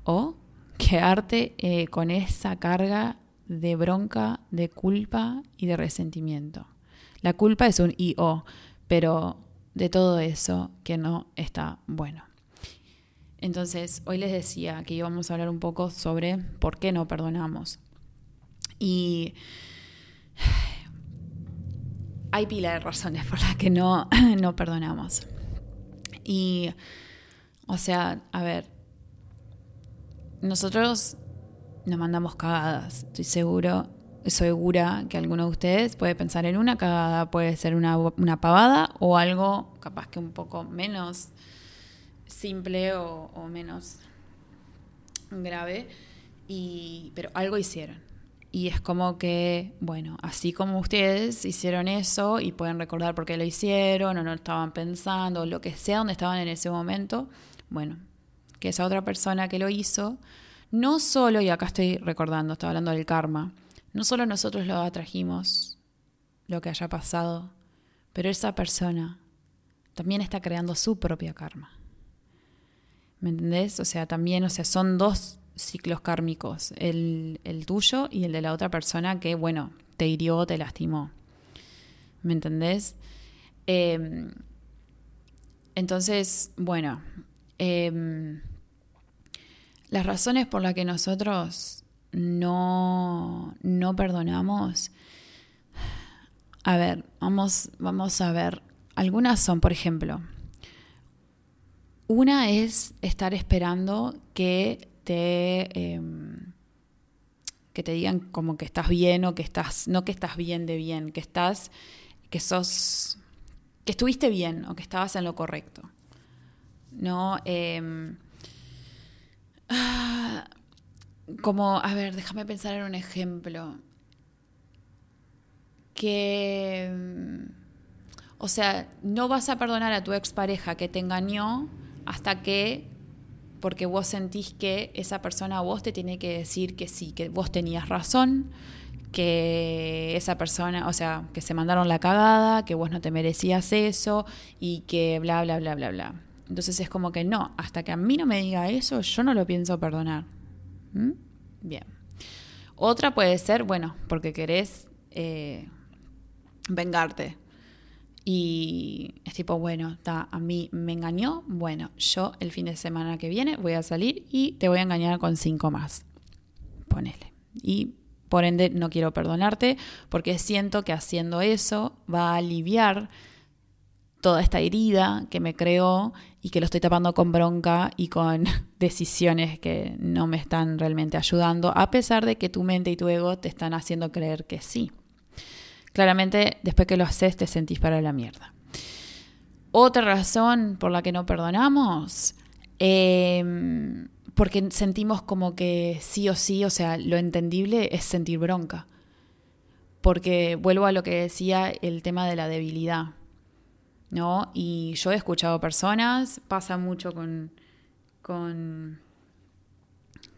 Speaker 1: o quedarte eh, con esa carga de bronca, de culpa y de resentimiento. La culpa es un y o, pero de todo eso que no está bueno. Entonces, hoy les decía que íbamos a hablar un poco sobre por qué no perdonamos. Y hay pila de razones por las que no, no perdonamos. Y, o sea, a ver, nosotros nos mandamos cagadas, estoy seguro, segura que alguno de ustedes puede pensar en una cagada, puede ser una, una pavada o algo capaz que un poco menos simple o, o menos grave, y, pero algo hicieron. Y es como que, bueno, así como ustedes hicieron eso y pueden recordar por qué lo hicieron o no estaban pensando o lo que sea donde estaban en ese momento, bueno, que esa otra persona que lo hizo, no solo, y acá estoy recordando, estaba hablando del karma, no solo nosotros lo atrajimos, lo que haya pasado, pero esa persona también está creando su propia karma. ¿Me entendés? O sea, también, o sea, son dos ciclos kármicos, el, tuyo y el de la otra persona que, bueno, te hirió, te lastimó. ¿Me entendés? Em, entonces, bueno, em, las razones por las que nosotros no, no perdonamos, a ver, vamos, vamos a ver, algunas son, por ejemplo, una es estar esperando que em, que te digan como que estás bien o que estás, no que estás bien de bien, que estás, que sos, que estuviste bien o que estabas en lo correcto. ¿No? Em, ah, como, a ver, déjame pensar en un ejemplo. Que, o sea, no vas a perdonar a tu expareja que te engañó hasta que porque vos sentís que esa persona vos te tiene que decir que sí, que vos tenías razón, que esa persona, o sea, que se mandaron la cagada, que vos no te merecías eso y que bla, bla, bla, bla, bla. Entonces es como que no, hasta que a mí no me diga eso, yo no lo pienso perdonar. ¿Mm? Bien. Otra puede ser, bueno, porque querés eh, vengarte. Y es tipo, bueno, está, a mí me engañó, bueno, yo el fin de semana que viene voy a salir y te voy a engañar con cinco más. Ponele. Y por ende no quiero perdonarte porque siento que haciendo eso va a aliviar toda esta herida que me creó y que lo estoy tapando con bronca y con decisiones que no me están realmente ayudando, a pesar de que tu mente y tu ego te están haciendo creer que sí. Claramente, después que lo haces, te sentís para la mierda. Otra razón por la que no perdonamos Em, porque sentimos como que sí o sí, o sea, lo entendible es sentir bronca. Porque vuelvo a lo que decía el tema de la debilidad. ¿No? Y yo he escuchado personas, pasa mucho con, con,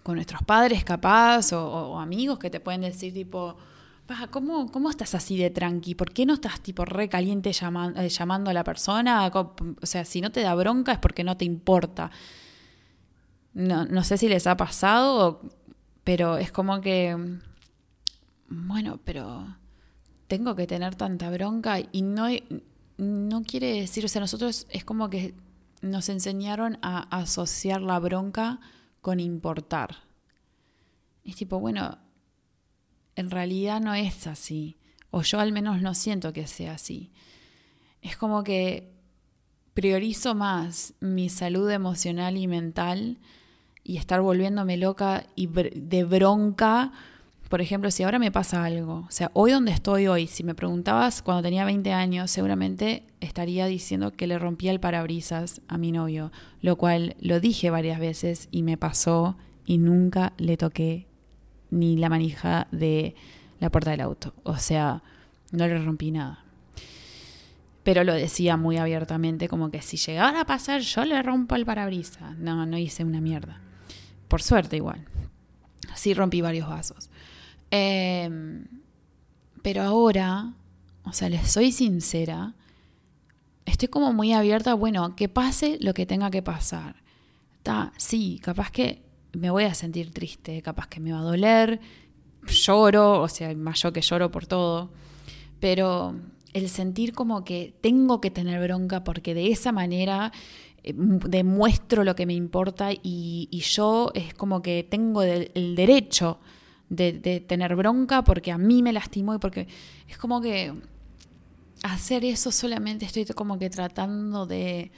Speaker 1: nuestros padres capaz o, amigos que te pueden decir tipo, ¿cómo, ¿cómo estás así de tranqui? ¿Por qué no estás tipo re caliente eh, llamando a la persona? O sea, si no te da bronca es porque no te importa. No, no sé si les ha pasado, pero es como que, bueno, pero tengo que tener tanta bronca y no, no quiere decir, o sea, nosotros es como que nos enseñaron a asociar la bronca con importar. Es tipo, bueno, en realidad no es así, o yo al menos no siento que sea así. Es como que priorizo más mi salud emocional y mental y estar volviéndome loca y de bronca por ejemplo, si ahora me pasa algo, o sea, hoy donde estoy hoy, si me preguntabas cuando tenía 20 años, seguramente estaría diciendo que le rompía el parabrisas a mi novio, lo cual lo dije varias veces y me pasó y nunca le toqué ni la manija de la puerta del auto. O sea, no le rompí nada. Pero lo decía muy abiertamente, como que si llegara a pasar, yo le rompo el parabrisas. No, no hice una mierda. Por suerte igual. Sí rompí varios vasos. Em, pero ahora, o sea, les soy sincera, estoy como muy abierta, bueno, que pase lo que tenga que pasar. Está, sí, capaz que me voy a sentir triste, capaz que me va a doler, lloro, o sea, más yo que lloro por todo, pero el sentir como que tengo que tener bronca porque de esa manera eh, demuestro lo que me importa y, yo es como que tengo el derecho de, tener bronca porque a mí me lastimó y porque es como que hacer eso solamente estoy como que tratando de...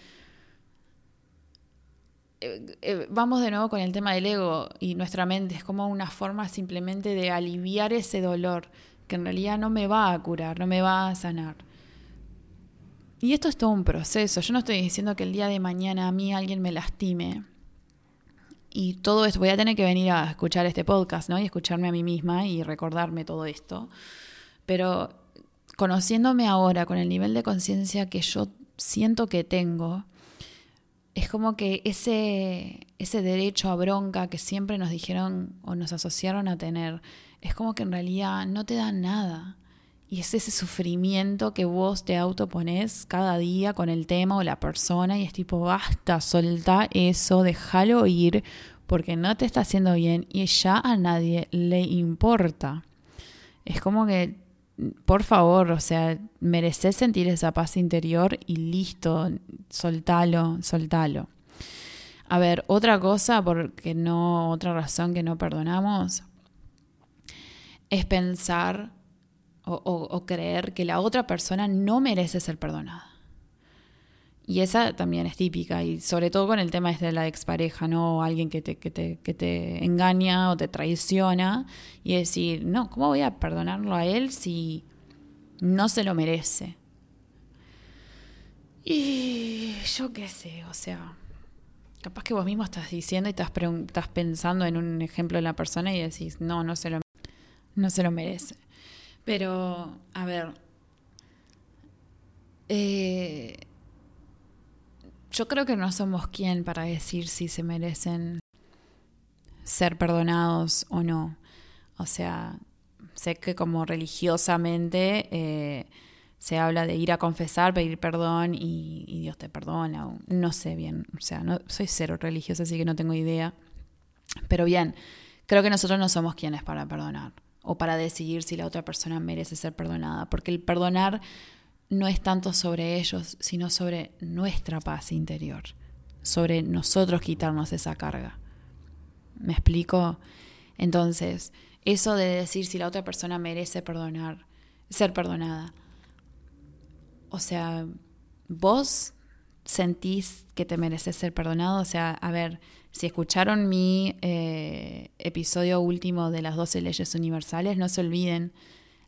Speaker 1: Eh, eh, vamos de nuevo con el tema del ego y nuestra mente, es como una forma simplemente de aliviar ese dolor que en realidad no me va a curar, no me va a sanar. Y esto es todo un proceso, yo no estoy diciendo que el día de mañana a mí alguien me lastime y todo esto, voy a tener que venir a escuchar este podcast, ¿no? Y escucharme a mí misma y recordarme todo esto. Pero conociéndome ahora con el nivel de conciencia que yo siento que tengo, es como que ese, ese derecho a bronca que siempre nos dijeron o nos asociaron a tener, es como que en realidad no te da nada. Y es ese sufrimiento que vos te autopones cada día con el tema o la persona y es tipo, basta, solta eso, déjalo ir porque no te está haciendo bien y ya a nadie le importa. Es como que, por favor, o sea, mereces sentir esa paz interior y listo, soltalo, soltalo. A ver, otra cosa, porque no, otra razón que no perdonamos, es pensar o, creer que la otra persona no merece ser perdonada. Y esa también es típica, y sobre todo con el tema de la expareja, ¿no? alguien que te, que, te, que te engaña o te traiciona, y decir, no, ¿cómo voy a perdonarlo a él si no se lo merece? Y yo qué sé, o sea, capaz que vos mismo estás diciendo y estás, estás pensando en un ejemplo de la persona y decís, no, no se lo, no se lo merece. Pero, a ver, eh, yo creo que no somos quien para decir si se merecen ser perdonados o no. O sea, sé que como religiosamente eh, se habla de ir a confesar, pedir perdón y, Dios te perdona. No sé bien, o sea, no soy cero religiosa, así que no tengo idea. Pero bien, creo que nosotros no somos quienes para perdonar o para decidir si la otra persona merece ser perdonada, porque el perdonar no es tanto sobre ellos, sino sobre nuestra paz interior, sobre nosotros quitarnos esa carga. ¿Me explico? Entonces, eso de decir si la otra persona merece perdonar, ser perdonada. O sea, vos sentís que te mereces ser perdonado. O sea, a ver, si escucharon mi eh, episodio último de las 12 leyes universales, no se olviden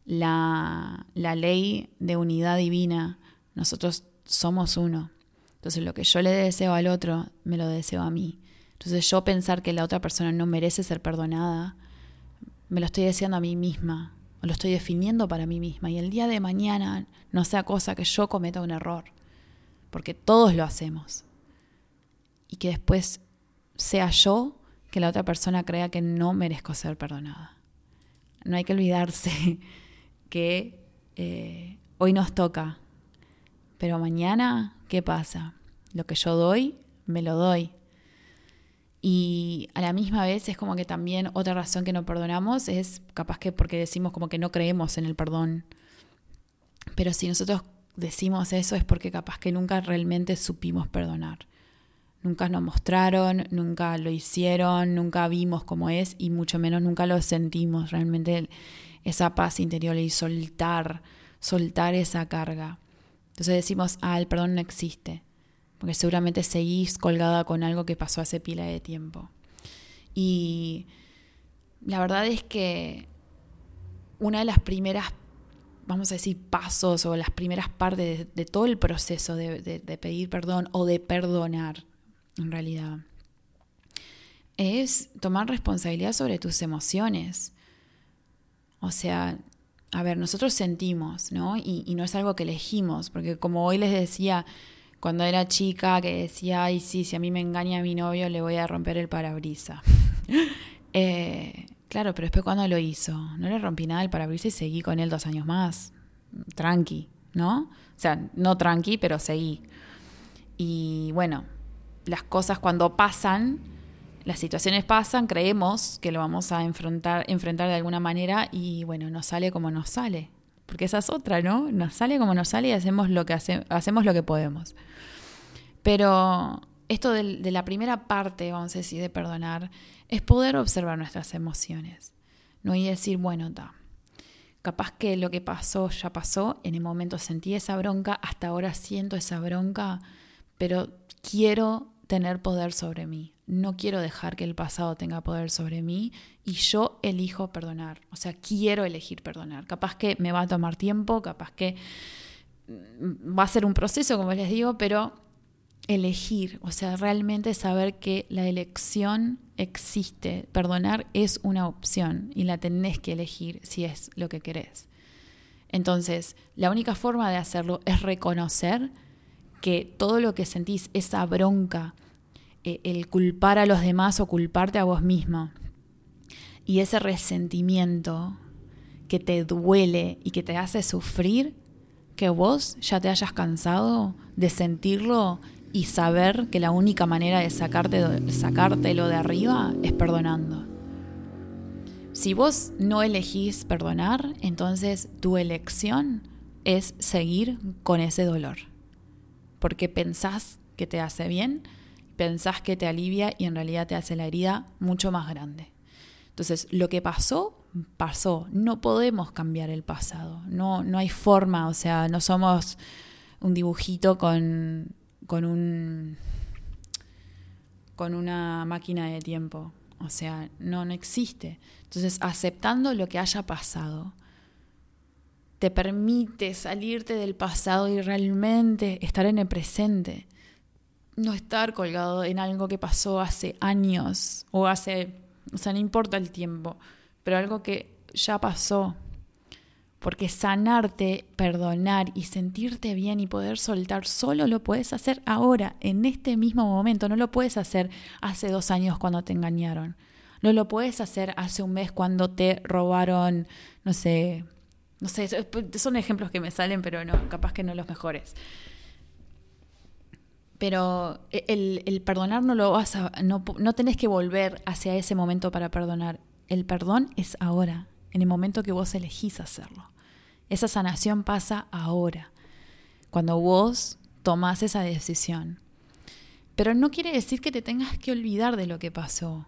Speaker 1: la, la ley de unidad divina. Nosotros somos uno. Entonces lo que yo le deseo al otro, me lo deseo a mí. Entonces yo pensar que la otra persona no merece ser perdonada, me lo estoy deseando a mí misma, o lo estoy definiendo para mí misma. Y el día de mañana no sea cosa que yo cometa un error, porque todos lo hacemos. Y que después sea yo que la otra persona crea que no merezco ser perdonada. No hay que olvidarse que eh, hoy nos toca, pero mañana, ¿qué pasa? Lo que yo doy, me lo doy. Y a la misma vez es como que también otra razón que no perdonamos es capaz que porque decimos como que no creemos en el perdón. Pero si nosotros decimos eso es porque capaz que nunca realmente supimos perdonar. Nunca nos mostraron, nunca lo hicieron, nunca vimos cómo es y mucho menos nunca lo sentimos realmente esa paz interior y soltar, soltar esa carga. Entonces decimos, ah, el perdón no existe porque seguramente seguís colgada con algo que pasó hace pila de tiempo. Y la verdad es que una de las primeras, vamos a decir, pasos o las primeras partes de, todo el proceso de, pedir perdón o de perdonar, en realidad, es tomar responsabilidad sobre tus emociones. O sea, a ver, nosotros sentimos, ¿no? Y, no es algo que elegimos, porque como hoy les decía, cuando era chica que decía, ay, sí, si a mí me engaña mi novio le voy a romper el parabrisa. Eh, claro, pero después cuando lo hizo, no le rompí nada el parabrisa y seguí con él dos años más. Tranqui, ¿no? O sea, no tranqui, pero seguí. Y bueno, las cosas cuando pasan, las situaciones pasan, creemos que lo vamos a enfrentar, enfrentar de alguna manera y bueno, nos sale como nos sale porque esa es otra, ¿no? Nos sale como nos sale y hacemos lo que, hacemos lo que podemos. Pero esto de, la primera parte, vamos a decir, de perdonar, es poder observar nuestras emociones, ¿no? Y decir, bueno, está. Capaz que lo que pasó ya pasó, en el momento sentí esa bronca, hasta ahora siento esa bronca, pero quiero tener poder sobre mí. No quiero dejar que el pasado tenga poder sobre mí y yo elijo perdonar. O sea, quiero elegir perdonar. Capaz que me va a tomar tiempo, capaz que mm, va a ser un proceso, como les digo, pero elegir, o sea, realmente saber que la elección existe. Perdonar es una opción y la tenés que elegir si es lo que querés. Entonces, la única forma de hacerlo es reconocer que todo lo que sentís, esa bronca, eh, el culpar a los demás o culparte a vos mismo, y ese resentimiento que te duele y que te hace sufrir, que vos ya te hayas cansado de sentirlo y saber que la única manera de sacarte, sacártelo de arriba es perdonando. Si vos no elegís perdonar, entonces tu elección es seguir con ese dolor porque pensás que te hace bien, pensás que te alivia y en realidad te hace la herida mucho más grande. Entonces, lo que pasó, pasó. No podemos cambiar el pasado. No, no hay forma, o sea, no somos un dibujito con, con un con una máquina de tiempo. O sea, no, no existe. Entonces, aceptando lo que haya pasado, te permite salirte del pasado y realmente estar en el presente. No estar colgado en algo que pasó hace años o hace, o sea, no importa el tiempo, pero algo que ya pasó. Porque sanarte, perdonar y sentirte bien y poder soltar solo lo puedes hacer ahora, en este mismo momento. No lo puedes hacer hace dos años cuando te engañaron. No lo puedes hacer hace un mes cuando te robaron, no sé, no sé, son ejemplos que me salen, pero no, capaz que no los mejores. Pero e, el, perdonar no lo vas a, no, no tenés que volver hacia ese momento para perdonar. El perdón es ahora, en el momento que vos elegís hacerlo. Esa sanación pasa ahora, cuando vos tomás esa decisión. Pero no quiere decir que te tengas que olvidar de lo que pasó.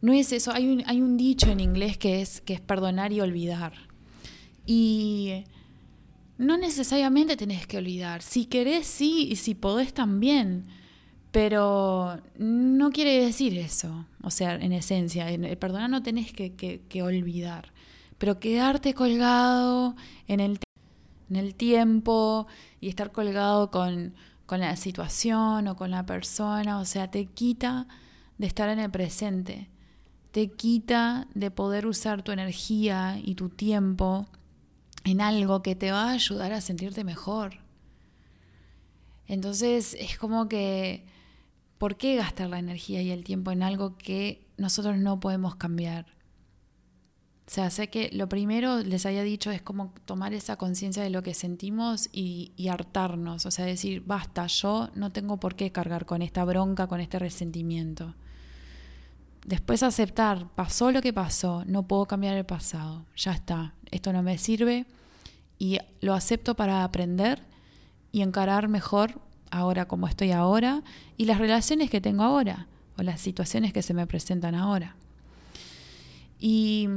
Speaker 1: No es eso. Hay un, hay un dicho en inglés que es, que es perdonar y olvidar. Y no necesariamente tenés que olvidar. Si querés, sí, y si podés también. Pero no quiere decir eso. O sea, en esencia, el perdonar no tenés que, que, olvidar. Pero quedarte colgado en el, en el tiempo y estar colgado con, con la situación o con la persona, o sea, te quita de estar en el presente, te quita de poder usar tu energía y tu tiempo en algo que te va a ayudar a sentirte mejor. Entonces es como que, ¿por qué gastar la energía y el tiempo en algo que nosotros no podemos cambiar? O sea, sé que lo primero les había dicho es como tomar esa conciencia de lo que sentimos y, y, hartarnos, o sea, decir, basta, yo no tengo por qué cargar con esta bronca, con este resentimiento. Después aceptar, pasó lo que pasó, no puedo cambiar el pasado, ya está, esto no me sirve y lo acepto para aprender y encarar mejor ahora como estoy ahora y las relaciones que tengo ahora o las situaciones que se me presentan ahora. Y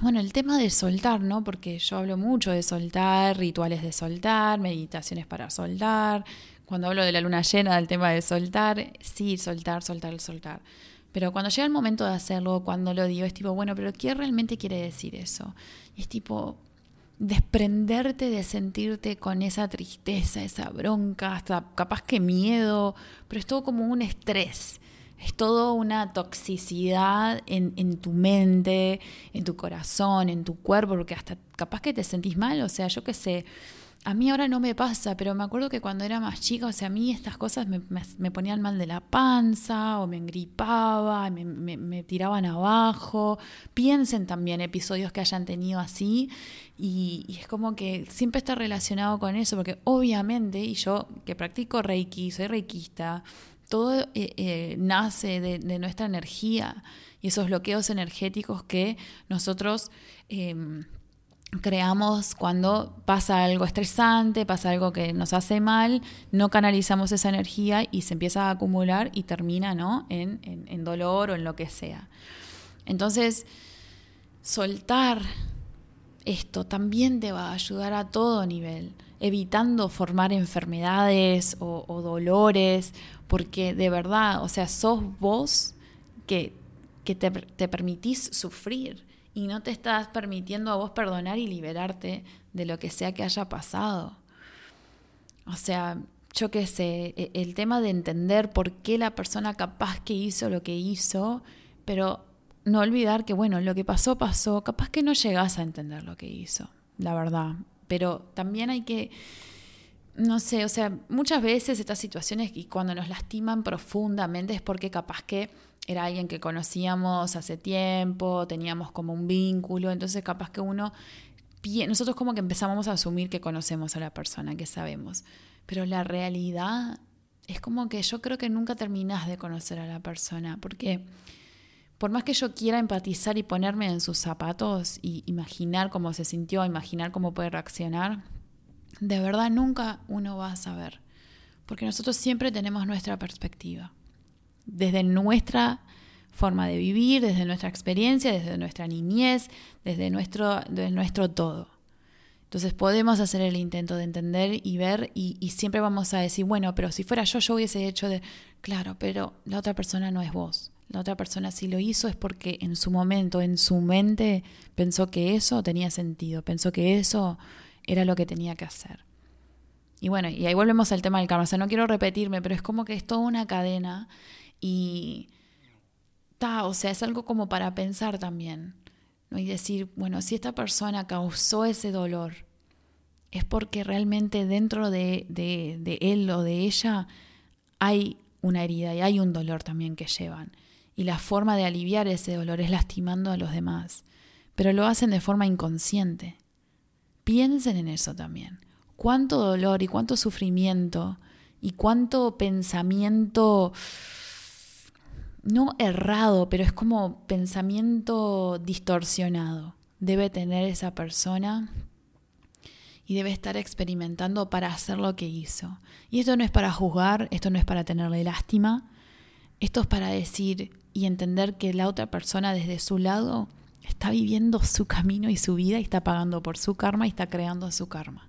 Speaker 1: bueno, el tema de soltar, ¿no? Porque yo hablo mucho de soltar, rituales de soltar, meditaciones para soltar. Cuando hablo de la luna llena, del tema de soltar, sí, soltar, soltar, soltar. Pero cuando llega el momento de hacerlo, cuando lo digo, es tipo, bueno, pero ¿qué realmente quiere decir eso? Es tipo, desprenderte de sentirte con esa tristeza, esa bronca, hasta capaz que miedo, pero es todo como un estrés. Es todo una toxicidad en, en, tu mente, en tu corazón, en tu cuerpo, porque hasta capaz que te sentís mal, o sea, yo qué sé, a mí ahora no me pasa, pero me acuerdo que cuando era más chica, o sea, a mí estas cosas me, me, ponían mal de la panza, o me engripaba, me, me, tiraban abajo. Piensen también episodios que hayan tenido así, y, es como que siempre está relacionado con eso, porque obviamente, y yo que practico Reiki, soy reikista, todo eh, eh, nace de, nuestra energía y esos bloqueos energéticos que nosotros em, creamos cuando pasa algo estresante, pasa algo que nos hace mal, no canalizamos esa energía y se empieza a acumular y termina ¿no? en, en dolor o en lo que sea. Entonces, soltar esto también te va a ayudar a todo nivel evitando formar enfermedades o, dolores, porque de verdad, o sea, sos vos que, que te, te permitís sufrir y no te estás permitiendo a vos perdonar y liberarte de lo que sea que haya pasado. O sea, yo qué sé, e, el tema de entender por qué la persona capaz que hizo lo que hizo, pero no olvidar que, bueno, lo que pasó, pasó, capaz que no llegás a entender lo que hizo, la verdad pero también hay que, no sé, o sea, muchas veces estas situaciones y cuando nos lastiman profundamente es porque capaz que era alguien que conocíamos hace tiempo, teníamos como un vínculo, entonces capaz que uno, nosotros como que empezamos a asumir que conocemos a la persona, que sabemos, pero la realidad es como que yo creo que nunca terminás de conocer a la persona, porque por más que yo quiera empatizar y ponerme en sus zapatos y imaginar cómo se sintió, imaginar cómo puede reaccionar, de verdad nunca uno va a saber, porque nosotros siempre tenemos nuestra perspectiva, desde nuestra forma de vivir, desde nuestra experiencia, desde nuestra niñez, desde nuestro, desde nuestro todo. Entonces podemos hacer el intento de entender y ver y, y, siempre vamos a decir, bueno, pero si fuera yo, yo hubiese hecho de, claro, pero la otra persona no es vos. La otra persona si lo hizo es porque en su momento, en su mente, pensó que eso tenía sentido, pensó que eso era lo que tenía que hacer. Y bueno, y ahí volvemos al tema del karma. O sea, no quiero repetirme, pero es como que es toda una cadena y ta, o sea, es algo como para pensar también. ¿no? Y decir, bueno, si esta persona causó ese dolor, es porque realmente dentro de, de, de él o de ella hay una herida y hay un dolor también que llevan y la forma de aliviar ese dolor es lastimando a los demás, pero lo hacen de forma inconsciente. Piensen en eso también. Cuánto dolor y cuánto sufrimiento y cuánto pensamiento no errado, pero es como pensamiento distorsionado debe tener esa persona y debe estar experimentando para hacer lo que hizo. Y esto no es para juzgar, esto no es para tenerle lástima, esto es para decir, y entender que la otra persona desde su lado está viviendo su camino y su vida y está pagando por su karma y está creando su karma.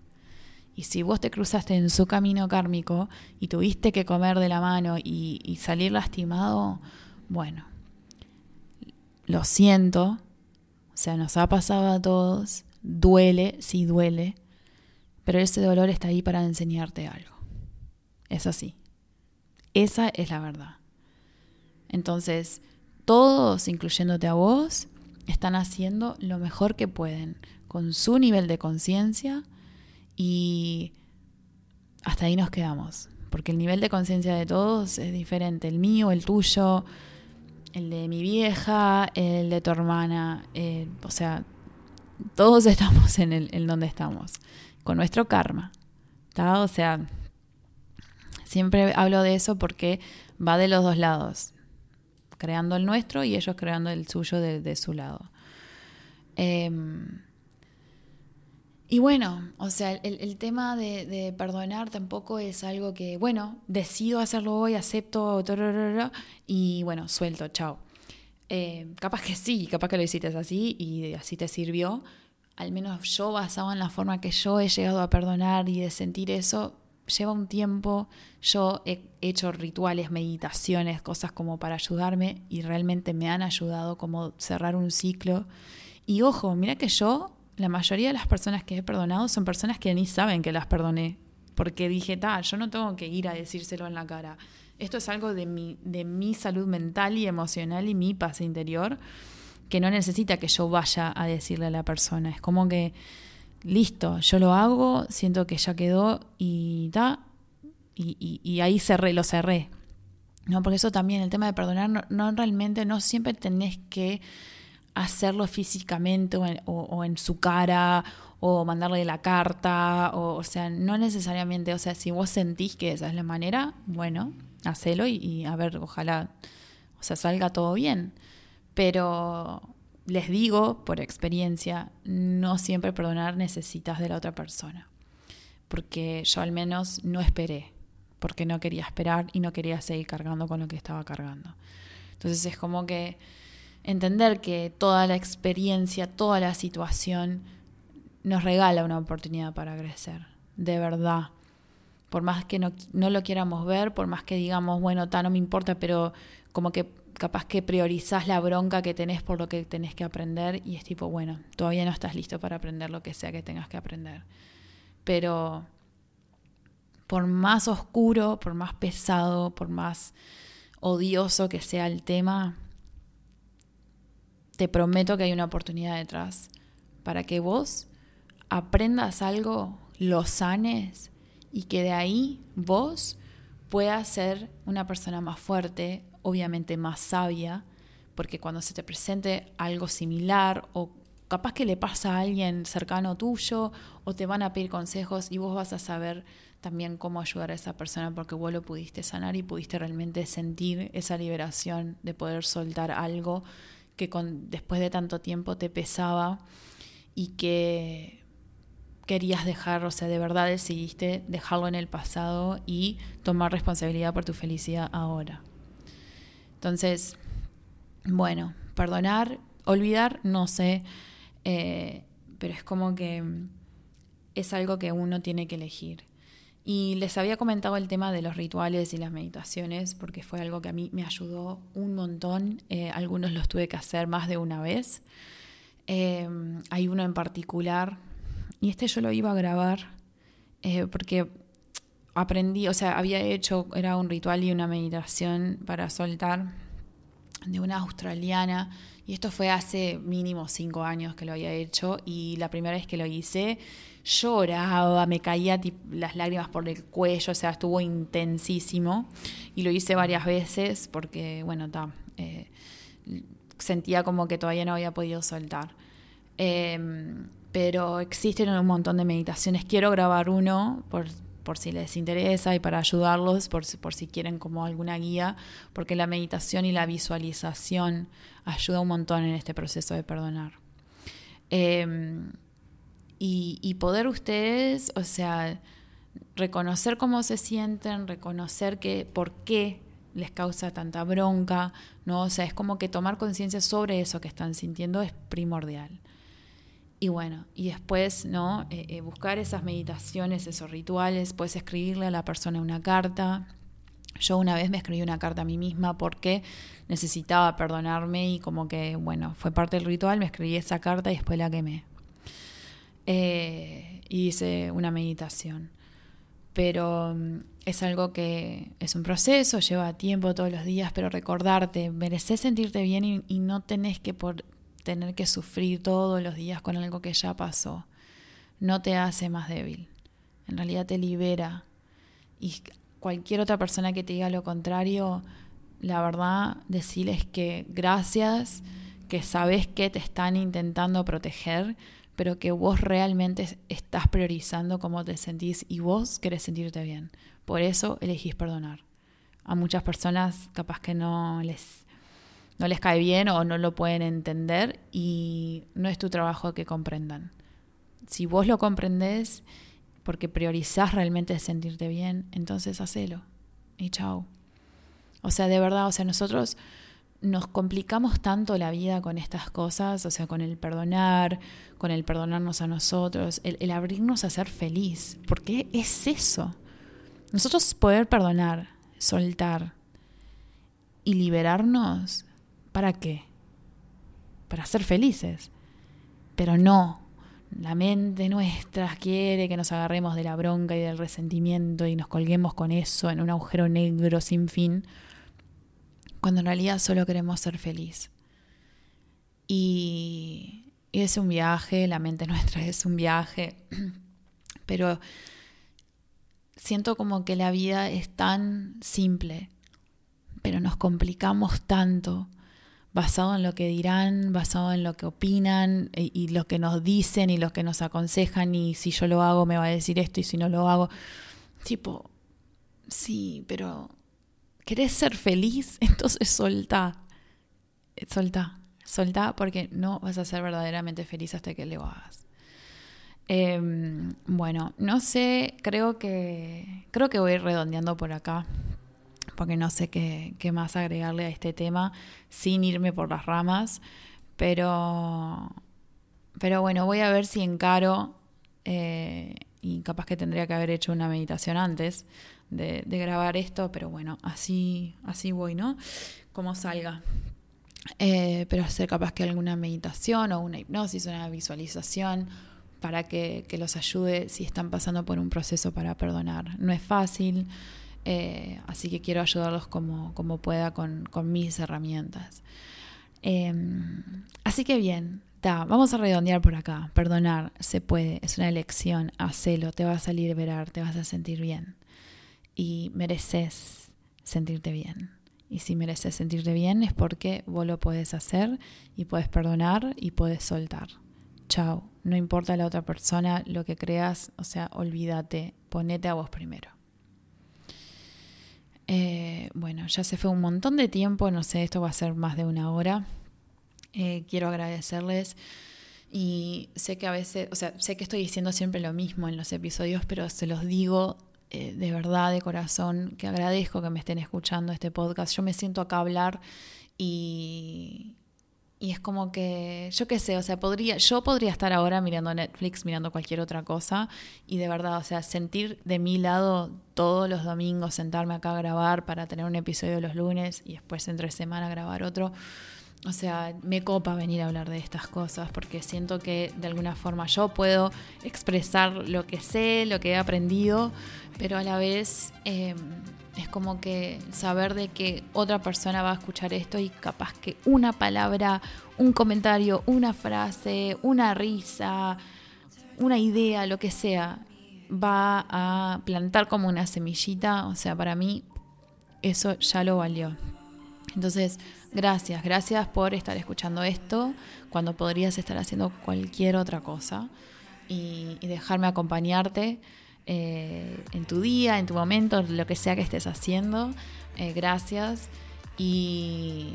Speaker 1: Y si vos te cruzaste en su camino kármico y tuviste que comer de la mano y, y salir lastimado, bueno, lo siento, o sea, nos ha pasado a todos, duele, sí duele, pero ese dolor está ahí para enseñarte algo. Es así. Esa es la verdad. Entonces, todos, incluyéndote a vos, están haciendo lo mejor que pueden con su nivel de conciencia y hasta ahí nos quedamos. Porque el nivel de conciencia de todos es diferente. El mío, el tuyo, el de mi vieja, el de tu hermana. Eh, o sea, todos estamos en, el, en donde estamos. Con nuestro karma. O sea, siempre hablo de eso porque va de los dos lados. Creando el nuestro y ellos creando el suyo de, su lado. Em, y bueno, o sea, el, tema de, perdonar tampoco es algo que, bueno, decido hacerlo hoy, acepto, y bueno, suelto, chao. Eh, capaz que sí, capaz que lo hiciste así y así te sirvió. Al menos yo basado en la forma que yo he llegado a perdonar y de sentir eso, lleva un tiempo. Yo he hecho rituales, meditaciones, cosas como para ayudarme y realmente me han ayudado como cerrar un ciclo. Y ojo, mira que yo la mayoría de las personas que he perdonado son personas que ni saben que las perdoné. Porque dije, tal, yo no tengo que ir a decírselo en la cara. Esto es algo de mi, de mi salud mental y emocional y mi paz interior que no necesita que yo vaya a decirle a la persona. Es como que, listo, yo lo hago, siento que ya quedó y ta, y, y, ahí cerré, lo cerré. ¿No? Porque eso también, el tema de perdonar, no, no realmente, no siempre tenés que hacerlo físicamente o en, su cara o mandarle la carta, o, o, sea, no necesariamente, o sea, si vos sentís que esa es la manera, bueno, hacelo y, a ver, ojalá, o sea, salga todo bien. Pero les digo, por experiencia, no siempre perdonar necesitas de la otra persona. Porque yo al menos no esperé, porque no quería esperar y no quería seguir cargando con lo que estaba cargando. Entonces es como que entender que toda la experiencia, toda la situación nos regala una oportunidad para crecer, de verdad. Por más que no, lo quieramos ver, por más que digamos, bueno, está, no me importa, pero como que capaz que priorizás la bronca que tenés por lo que tenés que aprender y es tipo, bueno, todavía no estás listo para aprender lo que sea que tengas que aprender. Pero por más oscuro, por más pesado, por más odioso que sea el tema, te prometo que hay una oportunidad detrás para que vos aprendas algo, lo sanes y que de ahí vos puedas ser una persona más fuerte, obviamente más sabia, porque cuando se te presente algo similar o capaz que le pasa a alguien cercano tuyo o te van a pedir consejos y vos vas a saber también cómo ayudar a esa persona porque vos lo pudiste sanar y pudiste realmente sentir esa liberación de poder soltar algo que con, después de tanto tiempo te pesaba y que querías dejar, o sea, de verdad decidiste dejarlo en el pasado y tomar responsabilidad por tu felicidad ahora. Entonces, bueno, perdonar, olvidar, no sé, eh, pero es como que es algo que uno tiene que elegir. Y les había comentado el tema de los rituales y las meditaciones, porque fue algo que a mí me ayudó un montón. Eh, algunos los tuve que hacer más de una vez. Eh, hay uno en particular, y este yo lo iba a grabar, eh, porque aprendí, o sea, había hecho, era un ritual y una meditación para soltar de una australiana, y esto fue hace mínimo cinco años que lo había hecho, y la primera vez que lo hice lloraba, me caía las lágrimas por el cuello, o sea, estuvo intensísimo y lo hice varias veces porque, bueno, eh, sentía como que todavía no había podido soltar. Em, pero existen un montón de meditaciones. Quiero grabar uno por, por si les interesa y para ayudarlos, por, por si quieren como alguna guía, porque la meditación y la visualización ayuda un montón en este proceso de perdonar. Em, y, poder ustedes, o sea, reconocer cómo se sienten, reconocer que por qué les causa tanta bronca, ¿no? O sea, es como que tomar conciencia sobre eso que están sintiendo es primordial. Y bueno, y después, ¿no? Eh, eh, buscar esas meditaciones, esos rituales, puedes escribirle a la persona una carta. Yo una vez me escribí una carta a mí misma porque necesitaba perdonarme y como que, bueno, fue parte del ritual, me escribí esa carta y después la quemé. Eh, hice una meditación. pero mm, es algo que es un proceso, lleva tiempo todos los días, pero recordarte, mereces sentirte bien y, y no tenés que por tener que sufrir todos los días con algo que ya pasó. No te hace más débil, en realidad te libera. Y cualquier otra persona que te diga lo contrario, la verdad, decirles que gracias, que sabes que te están intentando proteger, pero que vos realmente estás priorizando cómo te sentís y vos querés sentirte bien. Por eso elegís perdonar. A muchas personas capaz que no les, no les cae bien o no lo pueden entender y no es tu trabajo que comprendan. Si vos lo comprendés porque priorizás realmente sentirte bien, entonces hacelo. Y chao. O sea, de verdad, o sea, nosotros nos complicamos tanto la vida con estas cosas, o sea, con el perdonar, con el perdonarnos a nosotros, el, abrirnos a ser feliz, porque es eso. Nosotros poder perdonar, soltar y liberarnos, ¿para qué? Para ser felices. Pero no, la mente nuestra quiere que nos agarremos de la bronca y del resentimiento y nos colguemos con eso en un agujero negro sin fin cuando en realidad solo queremos ser feliz. Y, es un viaje, la mente nuestra es un viaje, pero siento como que la vida es tan simple, pero nos complicamos tanto basado en lo que dirán, basado en lo que opinan y, y, lo que nos dicen y lo que nos aconsejan y si yo lo hago me va a decir esto y si no lo hago. Tipo, sí, pero ¿Querés ser feliz? Entonces soltá. Soltá. Soltá porque no vas a ser verdaderamente feliz hasta que lo hagas. Em, bueno, no sé, creo que creo que voy redondeando por acá porque no sé qué, qué, más agregarle a este tema sin irme por las ramas, pero, pero bueno, voy a ver si encaro eh, y capaz que tendría que haber hecho una meditación antes de, grabar esto, pero bueno, así, así voy, ¿no? Como salga. Eh, pero hacer capaz que alguna meditación o una hipnosis, una visualización para que, los ayude si están pasando por un proceso para perdonar. No es fácil, eh, así que quiero ayudarlos como, como pueda con, con mis herramientas. Em, así que bien, vamos a redondear por acá. Perdonar se puede, es una elección, hacelo, te vas a liberar, te vas a sentir bien y mereces sentirte bien. Y si mereces sentirte bien es porque vos lo puedes hacer y puedes perdonar y puedes soltar. Chao. No importa la otra persona, lo que creas, o sea, olvídate, ponete a vos primero. Eh, bueno, ya se fue un montón de tiempo, no sé, esto va a ser más de una hora. Eh, quiero agradecerles y sé que a veces, o sea, sé que estoy diciendo siempre lo mismo en los episodios, pero se los digo eh, de verdad, de corazón, que agradezco que me estén escuchando este podcast. Yo me siento acá a hablar y, y es como que, yo qué sé, o sea, podría, yo podría estar ahora mirando Netflix, mirando cualquier otra cosa y de verdad, o sea, sentir de mi lado todos los domingos, sentarme acá a grabar para tener un episodio los lunes y después entre semana grabar otro o sea, me copa venir a hablar de estas cosas porque siento que de alguna forma yo puedo expresar lo que sé, lo que he aprendido, pero a la vez em, es como que saber de que otra persona va a escuchar esto y capaz que una palabra, un comentario, una frase, una risa, una idea, lo que sea, va a plantar como una semillita. O sea, para mí eso ya lo valió. Entonces, Gracias, gracias por estar escuchando esto cuando podrías estar haciendo cualquier otra cosa y, dejarme acompañarte eh, en tu día, en tu momento, lo que sea que estés haciendo. Eh, gracias. Y,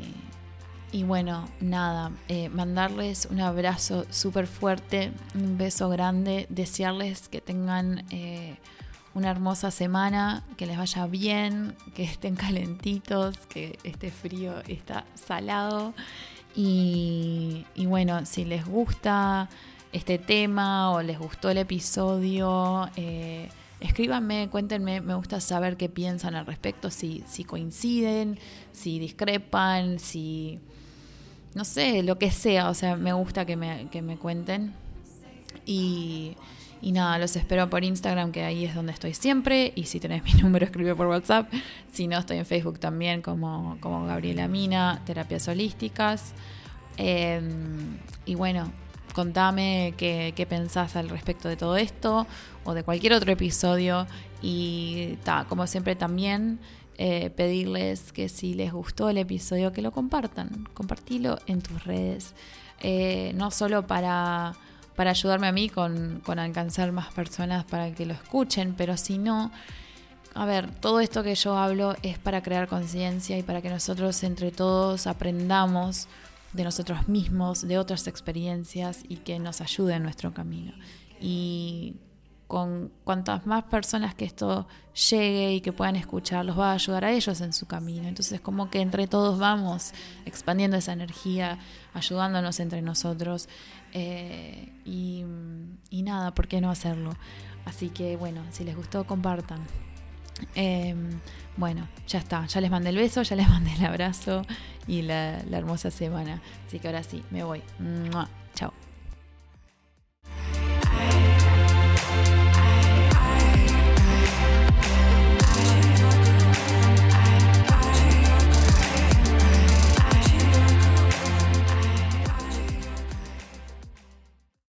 Speaker 1: y, bueno, nada, eh, mandarles un abrazo súper fuerte, un beso grande, desearles que tengan una hermosa semana, que les vaya bien, que estén calentitos, que este frío está salado. Y, bueno, si les gusta este tema o les gustó el episodio, eh, escríbanme, cuéntenme, me gusta saber qué piensan al respecto, si, si coinciden, si discrepan, si... No sé, lo que sea, o sea, me gusta que me, que me cuenten. Y, Y nada, los espero por Instagram, que ahí es donde estoy siempre. Y si tenés mi número, escribe por WhatsApp. Si no, estoy en Facebook también como, como Gabriela Mina, Terapias Holísticas. Em, y bueno, contame qué, qué, pensás al respecto de todo esto o de cualquier otro episodio. Y ta, como siempre también eh, pedirles que si les gustó el episodio, que lo compartan. Compartilo en tus redes. Eh, no solo para, para ayudarme a mí con, con alcanzar más personas para que lo escuchen, pero si no... A ver, todo esto que yo hablo es para crear conciencia y para que nosotros entre todos aprendamos de nosotros mismos, de otras experiencias y que nos ayude en nuestro camino. Y con cuantas más personas que esto llegue y que puedan escuchar, los va a ayudar a ellos en su camino. Entonces, como que entre todos vamos expandiendo esa energía, ayudándonos entre nosotros. Eh, y, nada, ¿por qué no hacerlo? Así que, bueno, si les gustó, compartan. Eh, bueno, ya está, ya les mandé el beso, ya les mandé el abrazo y la, la hermosa semana. Así que ahora sí, me voy. Chao.